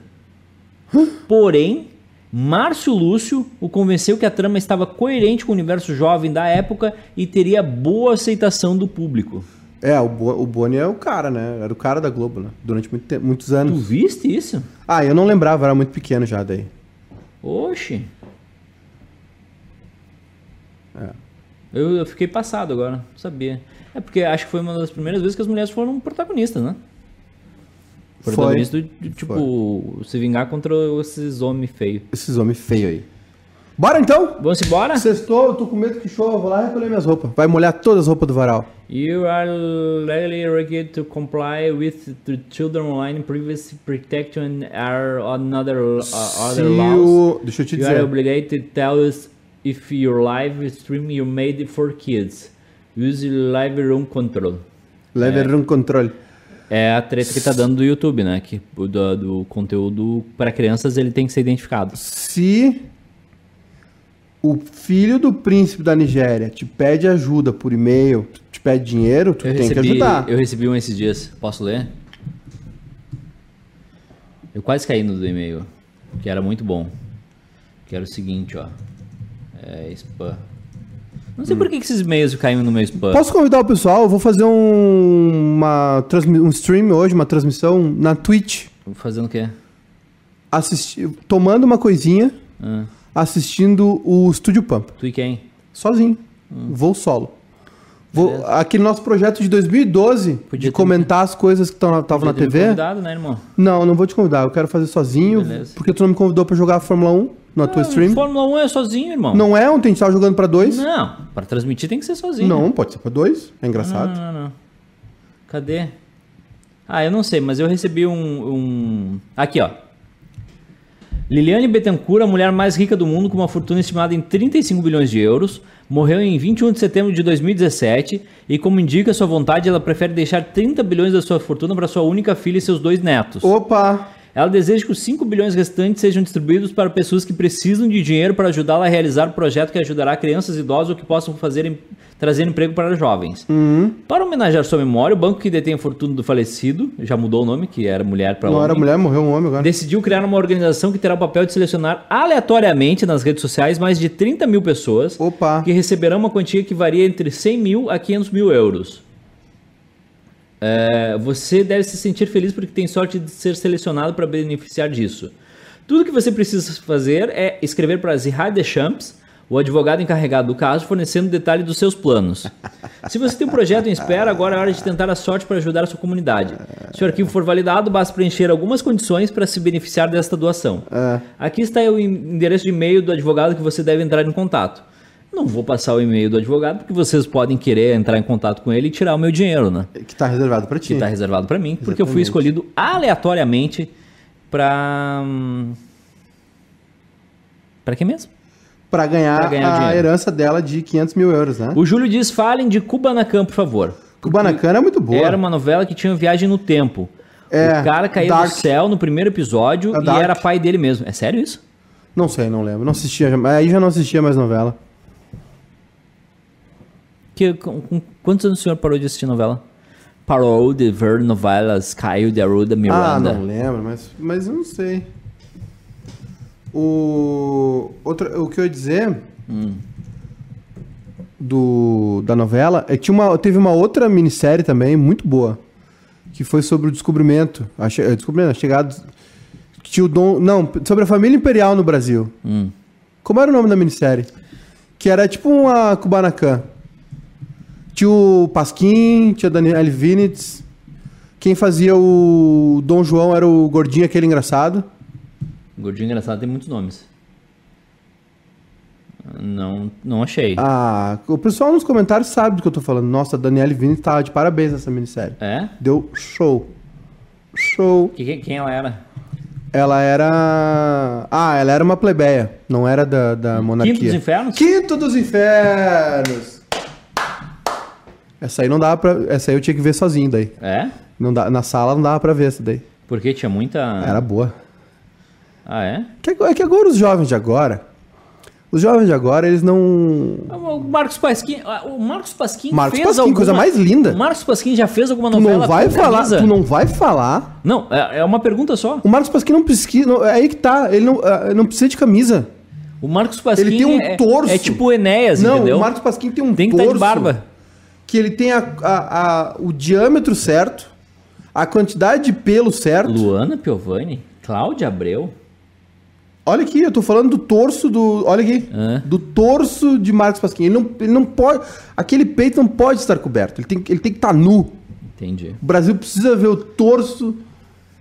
Speaker 1: Porém, Márcio Lúcio o convenceu que a trama estava coerente com o universo jovem da época e teria boa aceitação do público.
Speaker 2: É, o, Bo- o Boni é o cara, né? Era o cara da Globo, né? Durante muito tempo, muitos
Speaker 1: Tu
Speaker 2: anos.
Speaker 1: viste isso?
Speaker 2: Ah, eu não lembrava, era muito pequeno já daí.
Speaker 1: Oxe. Eu, eu fiquei passado agora, não sabia. É porque acho que foi uma das primeiras vezes que as mulheres foram protagonistas, né?
Speaker 2: Foi.
Speaker 1: Protagonistas do, do, tipo, se vingar contra esses homens feios.
Speaker 2: Esses homens feios aí. Bora então?
Speaker 1: Vamos embora?
Speaker 2: Sextou, eu tô com medo que chova, vou lá recolher minhas roupas. Vai molhar todas as roupas do varal.
Speaker 1: You are legally required to comply with the Children Online Privacy Protection or another, uh, other laws.
Speaker 2: o... Deixa eu te
Speaker 1: You are
Speaker 2: dizer.
Speaker 1: obligated to tell us if your live stream you made for kids. Use live room control.
Speaker 2: Leve um controle.
Speaker 1: É a treta que tá dando do YouTube, né? Que do, do conteúdo para crianças ele tem que ser identificado.
Speaker 2: Se o filho do príncipe da Nigéria te pede ajuda por e-mail, te pede dinheiro, tu
Speaker 1: Eu
Speaker 2: tem que
Speaker 1: recebi,
Speaker 2: ajudar.
Speaker 1: eu recebi um esses dias. Posso ler? Eu quase caí no do e-mail, que era muito bom. Que era o seguinte, ó. É spam. Não sei por que, esses e-mails caem no meu spam.
Speaker 2: Posso convidar o pessoal? Eu vou fazer um, uma, um stream hoje, uma transmissão na Twitch.
Speaker 1: Fazendo o quê?
Speaker 2: Assisti, tomando uma coisinha,
Speaker 1: Ah,
Speaker 2: assistindo o Studio Pump.
Speaker 1: tu e quem?
Speaker 2: Sozinho. Vou solo. Vou, aquele nosso projeto de 2012,
Speaker 1: Podia
Speaker 2: de
Speaker 1: ter-
Speaker 2: comentar as coisas que estavam na
Speaker 1: ter me
Speaker 2: TV.
Speaker 1: convidado, né, irmão?
Speaker 2: Não, não vou te convidar. Eu quero fazer sozinho,
Speaker 1: Beleza.
Speaker 2: porque tu não me convidou pra jogar Fórmula 1 na tua stream.
Speaker 1: Fórmula 1 é sozinho, irmão.
Speaker 2: Não é ontem a gente tava jogando pra dois?
Speaker 1: Não, para transmitir tem que ser sozinho.
Speaker 2: Não, pode ser pra dois. É engraçado.
Speaker 1: Não, não, não. Cadê? Ah, eu não sei, mas eu recebi um. um... Aqui, ó. Liliane Bettencourt, a mulher mais rica do mundo, com uma fortuna estimada em 35 bilhões de euros, morreu em 21 de setembro de 2017 e, como indica sua vontade, ela prefere deixar 30 bilhões da sua fortuna para sua única filha e seus dois netos.
Speaker 2: Opa!
Speaker 1: Ela deseja que os 5 bilhões restantes sejam distribuídos para pessoas que precisam de dinheiro para ajudá-la a realizar o projeto que ajudará crianças e idosos ou que possam fazer, trazer emprego para jovens.
Speaker 2: Uhum.
Speaker 1: Para homenagear sua memória, o banco que detém a fortuna do falecido, já mudou o nome, que era mulher para
Speaker 2: Não
Speaker 1: homem,
Speaker 2: era mulher, morreu um homem agora.
Speaker 1: decidiu criar uma organização que terá o papel de selecionar aleatoriamente nas redes sociais mais de 30 mil pessoas
Speaker 2: Opa!
Speaker 1: que receberão uma quantia que varia entre 100 mil a 500 mil euros. É, você deve se sentir feliz porque tem sorte de ser selecionado para beneficiar disso. Tudo que você precisa fazer é escrever para Zihad Deschamps, o advogado encarregado do caso, fornecendo detalhe dos seus planos. Se você tem um projeto em espera, agora é hora de tentar a sorte para ajudar a sua comunidade. Se o arquivo for validado, basta preencher algumas condições para se beneficiar desta doação.
Speaker 2: É.
Speaker 1: Aqui está o endereço de e-mail do advogado que você deve entrar em contato. Não vou passar o e-mail do advogado porque vocês podem querer entrar em contato com ele e tirar o meu dinheiro, né?
Speaker 2: Que tá reservado pra ti.
Speaker 1: Que está reservado para mim, porque eu fui
Speaker 2: Exatamente.
Speaker 1: escolhido aleatoriamente para para quê mesmo?
Speaker 2: Pra ganhar,
Speaker 1: Pra ganhar
Speaker 2: a
Speaker 1: dinheiro.
Speaker 2: herança dela de 500 mil euros, né?
Speaker 1: O Júlio diz: falem de Kubanacan, por favor.
Speaker 2: Kubanacan é muito boa.
Speaker 1: Era uma novela que tinha viagem no tempo.
Speaker 2: É,
Speaker 1: o cara caía
Speaker 2: Dark.
Speaker 1: do céu no primeiro episódio
Speaker 2: É
Speaker 1: e
Speaker 2: Dark.
Speaker 1: era pai dele mesmo. É sério isso?
Speaker 2: Não sei, não lembro. Não assistia, aí já não assistia mais novela.
Speaker 1: Que, com, com quantos anos o senhor parou de assistir novela? Parou de ver novelas Caio de Arruda
Speaker 2: Ah,
Speaker 1: Miranda.
Speaker 2: não lembro, mas, mas eu não sei. O, outra, o que eu ia dizer do, da novela é que tinha uma, teve uma outra minissérie também, muito boa, que foi sobre o descobrimento. A, che- eh, descobrimento, a chegada. que Tinha o Dom, não, sobre a família imperial no Brasil.
Speaker 1: Hum.
Speaker 2: Como era o nome da minissérie? Que era tipo uma Kubanacan. Tinha o Pasquim, tinha Daniel Vinitz. Quem fazia o Dom João era o gordinho, aquele engraçado.
Speaker 1: Gordinho engraçado tem muitos nomes. Não, não achei.
Speaker 2: Ah, o pessoal nos comentários sabe do que eu tô falando. Nossa, a Daniele Vinitz tava de parabéns nessa minissérie.
Speaker 1: É?
Speaker 2: Deu show. Show.
Speaker 1: Que- Quem, quem ela era?
Speaker 2: Ela era. Ah, ela era uma plebeia. Não era da, da monarquia.
Speaker 1: Quinto dos Infernos?
Speaker 2: Quinto dos Infernos! Essa aí não dava pra. Essa aí eu tinha que ver sozinho daí.
Speaker 1: É?
Speaker 2: Não dá, na sala não dava pra ver essa daí.
Speaker 1: Porque tinha muita.
Speaker 2: Era boa.
Speaker 1: Ah, é?
Speaker 2: Que É que agora os jovens de agora. Os jovens de agora, eles não.
Speaker 1: O Marcos Pasquim. ah, O Marcos Pasquim
Speaker 2: Marcos
Speaker 1: fez
Speaker 2: Pasquim,
Speaker 1: alguma...
Speaker 2: coisa mais linda.
Speaker 1: O Marcos Pasquim já fez alguma
Speaker 2: Tu
Speaker 1: novela
Speaker 2: não vai falar.
Speaker 1: camisa?
Speaker 2: Tu não vai falar.
Speaker 1: Não, é, é uma pergunta só.
Speaker 2: O Marcos Pasquim não precisa. não- é aí que tá. Ele não, ah, não precisa de camisa.
Speaker 1: O Marcos Pasquim
Speaker 2: Ele tem um
Speaker 1: é,
Speaker 2: torso.
Speaker 1: é tipo o Enéas,
Speaker 2: não,
Speaker 1: entendeu?
Speaker 2: o Marcos Pasquim tem um
Speaker 1: Tem que
Speaker 2: torso.
Speaker 1: estar de barba.
Speaker 2: Que ele tem a, a- a- o diâmetro certo, a quantidade de pelo certo.
Speaker 1: Luana Piovani? Cláudia Abreu?
Speaker 2: Olha aqui, eu tô falando do torso do. Olha aqui.
Speaker 1: É.
Speaker 2: Do torso de Marcos Pasquim. Ele não, ele não pode. Aquele peito não pode estar coberto. Ele tem, ele tem que estar nu.
Speaker 1: Entendi.
Speaker 2: O Brasil precisa ver o torso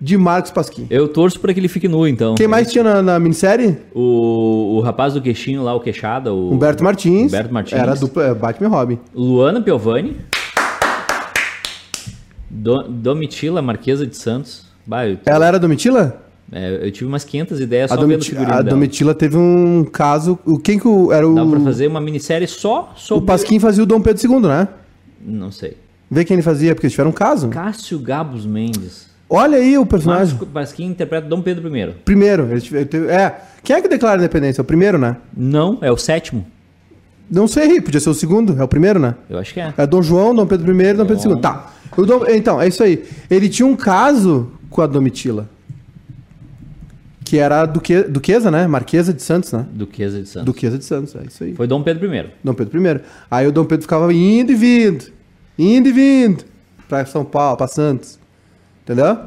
Speaker 2: de Marcos Pasquim.
Speaker 1: Eu torço pra que ele fique nu, então.
Speaker 2: Quem mais tinha na, na minissérie?
Speaker 1: O, o rapaz do queixinho lá, o queixada, o...
Speaker 2: Humberto Martins.
Speaker 1: Humberto Martins.
Speaker 2: Era dupla é, Batman e Robin.
Speaker 1: Luana Piovani. Do, Domitila Marquesa de Santos. Bah, eu,
Speaker 2: Ela era Domitila?
Speaker 1: é, eu tive umas 500 ideias só
Speaker 2: A,
Speaker 1: o
Speaker 2: Domiti-
Speaker 1: figurino
Speaker 2: a
Speaker 1: dela.
Speaker 2: Domitila teve um caso. O, quem que o, era o.
Speaker 1: Dá pra fazer uma minissérie só
Speaker 2: O
Speaker 1: sobre...
Speaker 2: Pasquim fazia o Dom Pedro II, né?
Speaker 1: Não sei.
Speaker 2: Vê quem ele fazia, porque eles tiveram um caso.
Speaker 1: Cássio Gabos Mendes.
Speaker 2: Olha aí o personagem.
Speaker 1: Márcio Pasquim interpreta Dom Pedro I.
Speaker 2: Primeiro, tiveram- teve- é. Quem é que declara a independência? É o primeiro, né?
Speaker 1: Não, é o sétimo.
Speaker 2: Não sei, podia ser o segundo, é o primeiro, né?
Speaker 1: Eu acho que é.
Speaker 2: É Dom João, Dom Pedro I Dom Pedro II. Tá. Dom- então, é isso aí. Ele tinha um caso com a Domitila. Que era a duque, duquesa, né? Marquesa de Santos, né?
Speaker 1: Duquesa de Santos.
Speaker 2: Duquesa de Santos, é isso aí.
Speaker 1: Foi Dom Pedro I.
Speaker 2: Dom Pedro I. Aí o Dom Pedro ficava indo e vindo. Indo e vindo. Pra São Paulo, pra Santos. Entendeu?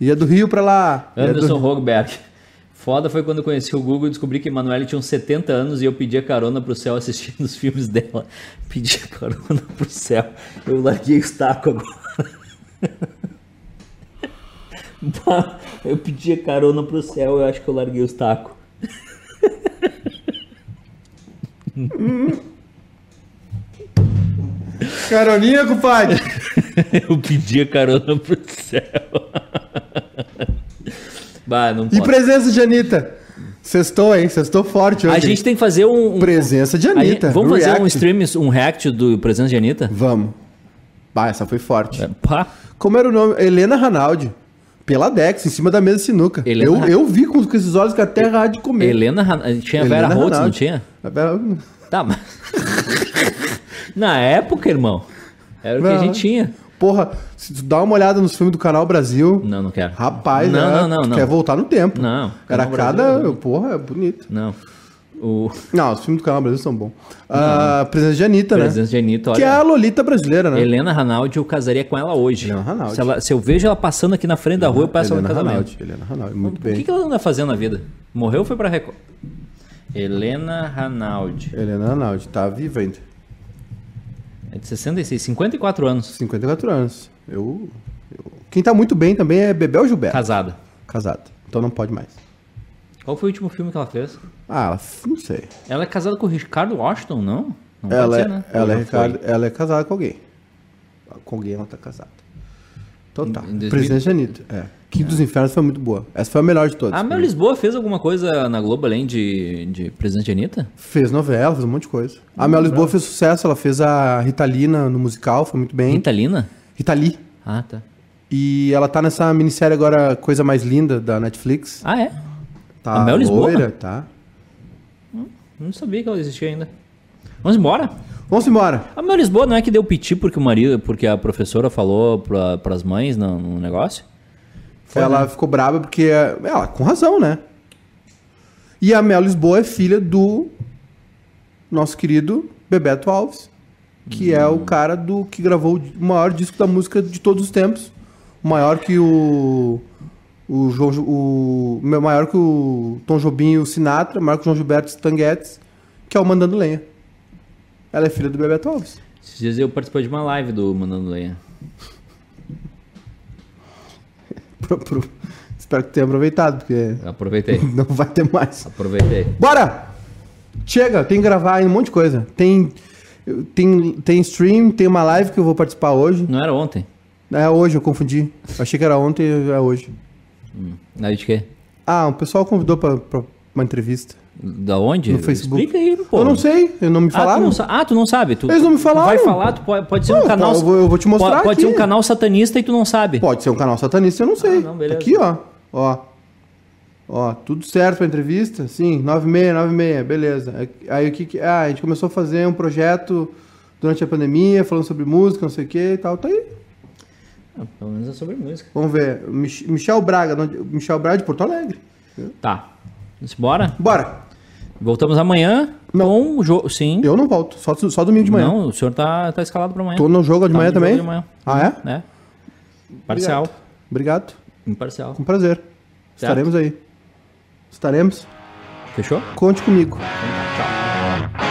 Speaker 2: Ia do Rio pra lá. Ia
Speaker 1: Anderson
Speaker 2: do...
Speaker 1: Rogberg. Foda foi quando eu conheci o Google e descobri que Emanuele tinha uns 70 anos e eu pedia carona pro céu assistindo [LAUGHS] os filmes dela. Pedia carona pro céu. Eu larguei os tacos agora. [LAUGHS] Eu pedia carona pro céu, eu acho que eu larguei os tacos.
Speaker 2: Caroninha, compadre. [LAUGHS]
Speaker 1: Eu pedia carona pro céu. [LAUGHS] Bah, não
Speaker 2: E
Speaker 1: pode.
Speaker 2: presença de Anitta. Sextou, hein? Sextou forte hoje.
Speaker 1: A gente tem que fazer um. um-
Speaker 2: Presença de
Speaker 1: a
Speaker 2: Anitta.
Speaker 1: gente- vamos fazer um
Speaker 2: React.
Speaker 1: stream, um react do Presença de Anitta?
Speaker 2: Vamos. Bah, essa foi forte.
Speaker 1: É, Pá.
Speaker 2: Como era o nome? Helena Ranaldi. Pela Dex, em cima da mesa de sinuca.
Speaker 1: Helena-
Speaker 2: Eu, eu vi com, com esses olhos que até errado de comer.
Speaker 1: Helena Han- tinha a Vera
Speaker 2: Helena
Speaker 1: Holtz, não
Speaker 2: Ranaldi.
Speaker 1: tinha?
Speaker 2: A Vera-
Speaker 1: Tá, mas. [LAUGHS] Na época, irmão, era o que a gente tinha.
Speaker 2: Porra, se tu dá uma olhada nos filmes do Canal Brasil,
Speaker 1: Não, não quero.
Speaker 2: rapaz,
Speaker 1: não,
Speaker 2: né?
Speaker 1: não, não, não.
Speaker 2: quer voltar no tempo.
Speaker 1: Não,
Speaker 2: Era
Speaker 1: Canal
Speaker 2: cada.
Speaker 1: Brasil.
Speaker 2: Porra, é bonito.
Speaker 1: Não. O
Speaker 2: Não, os filmes do Canal Brasil são bons. A presença de Anitta, né?
Speaker 1: Presença de Anitta,
Speaker 2: Que é a
Speaker 1: olha.
Speaker 2: Lolita brasileira, né?
Speaker 1: Helena Ranaldi, eu casaria com ela hoje.
Speaker 2: Helena Ranaldi.
Speaker 1: Se, ela- se eu vejo ela passando aqui na frente da rua, eu peço ela no casamento.
Speaker 2: Ranaldi. Helena Ranaldi, muito
Speaker 1: O
Speaker 2: bem.
Speaker 1: que, que ela anda fazendo na vida? Morreu ou foi pra Record? Helena Ranaldi.
Speaker 2: Helena Ranaldi, tá viva ainda.
Speaker 1: É de 66, 54 anos.
Speaker 2: 54 anos. Eu, eu- Quem tá muito bem também é Bebel Gilberto.
Speaker 1: Casada.
Speaker 2: Casado. Então não pode mais.
Speaker 1: Qual foi o último filme que ela fez?
Speaker 2: Ah, não sei.
Speaker 1: Ela é casada com o Ricardo Washington, não? Não
Speaker 2: ela,
Speaker 1: pode
Speaker 2: é,
Speaker 1: ser, né?
Speaker 2: ela, é? Ricardo- ela é casada com alguém. Com alguém ela tá casada. Então tá.
Speaker 1: Em- em 2000?
Speaker 2: Presidente de Anitta. É. Quinto dos Infernos foi muito boa. Essa foi a melhor de todas.
Speaker 1: A
Speaker 2: pra
Speaker 1: Mel
Speaker 2: mim.
Speaker 1: Lisboa fez alguma coisa na Globo além de, de Presidente de Anitta?
Speaker 2: Fez novela, fez um monte de coisa. A Mel Lisboa fez sucesso, ela fez a Ritalina no musical, foi muito bem.
Speaker 1: Ritalina?
Speaker 2: Ritali.
Speaker 1: Ah, tá.
Speaker 2: E ela tá nessa minissérie agora, Coisa Mais Linda, da Netflix.
Speaker 1: Ah, é?
Speaker 2: Tá
Speaker 1: A Mel Lisboa?
Speaker 2: loira, tá.
Speaker 1: Não sabia que ela existia ainda. Vamos embora?
Speaker 2: Vamos embora.
Speaker 1: A Mel Lisboa não é que deu piti porque o marido, porque a professora falou pra, pras mães no, no negócio? Foi,
Speaker 2: ela
Speaker 1: né?
Speaker 2: ficou brava porque. Ela, com razão, né? E a Mel Lisboa é filha do nosso querido Bebeto Alves, que é
Speaker 1: Hum.
Speaker 2: o cara do que gravou o maior disco da música de todos os tempos. Maior que o. O, João, o maior que o Tom Jobim e o Sinatra, maior que o João Gilberto Stanguetes, que é o Mandando Lenha. Ela é filha do Bebeto Alves.
Speaker 1: Esses dias eu participei de uma live do Mandando Lenha.
Speaker 2: Pro- pro- Espero que tenha aproveitado, porque
Speaker 1: Aproveitei. [LAUGHS]
Speaker 2: não vai ter mais.
Speaker 1: Aproveitei.
Speaker 2: Bora! Chega, tem que gravar aí um monte de coisa. Tem, tem, tem stream, tem uma live que eu vou participar hoje.
Speaker 1: Não era ontem?
Speaker 2: É hoje, eu confundi. Achei que era ontem, é hoje.
Speaker 1: Aí de quê?
Speaker 2: Ah, o pessoal convidou pra, pra uma entrevista.
Speaker 1: Da onde?
Speaker 2: No Facebook.
Speaker 1: Explica aí, pô.
Speaker 2: Eu não sei, eu não me
Speaker 1: Ah, tu
Speaker 2: falaram.
Speaker 1: não, ah, tu não sabe? Tu,
Speaker 2: Eles não me
Speaker 1: tu vai
Speaker 2: falaram.
Speaker 1: falar, tu pode, pode ser
Speaker 2: Não,
Speaker 1: um canal.
Speaker 2: eu vou- eu vou te mostrar
Speaker 1: Pode, pode ser um canal satanista e tu não sabe.
Speaker 2: Pode ser um canal satanista, eu não sei.
Speaker 1: Ah, não, beleza.
Speaker 2: Aqui, ó. Ó. Ó, tudo certo pra entrevista? Sim, 96, 96, beleza. Aí o que que. Ah, a gente começou a fazer um projeto durante a pandemia, falando sobre música, não sei o que e tal. Tá aí.
Speaker 1: Ah, pelo menos é sobre música.
Speaker 2: Vamos ver. Mich- Michel Braga, Michel Braga de Porto Alegre.
Speaker 1: Tá. Embora?
Speaker 2: Bora!
Speaker 1: Voltamos amanhã
Speaker 2: Não.
Speaker 1: com o jogo. Sim.
Speaker 2: Eu não volto, só, só domingo de manhã.
Speaker 1: Não, o senhor tá, tá escalado pra amanhã.
Speaker 2: Tô no jogo de
Speaker 1: Tá
Speaker 2: manhã
Speaker 1: jogo
Speaker 2: também?
Speaker 1: de manhã.
Speaker 2: Ah, é?
Speaker 1: É. Parcial.
Speaker 2: Obrigado.
Speaker 1: Imparcial.
Speaker 2: Com prazer. Estaremos aí. Estaremos.
Speaker 1: Fechou?
Speaker 2: Conte comigo.
Speaker 1: Então tá.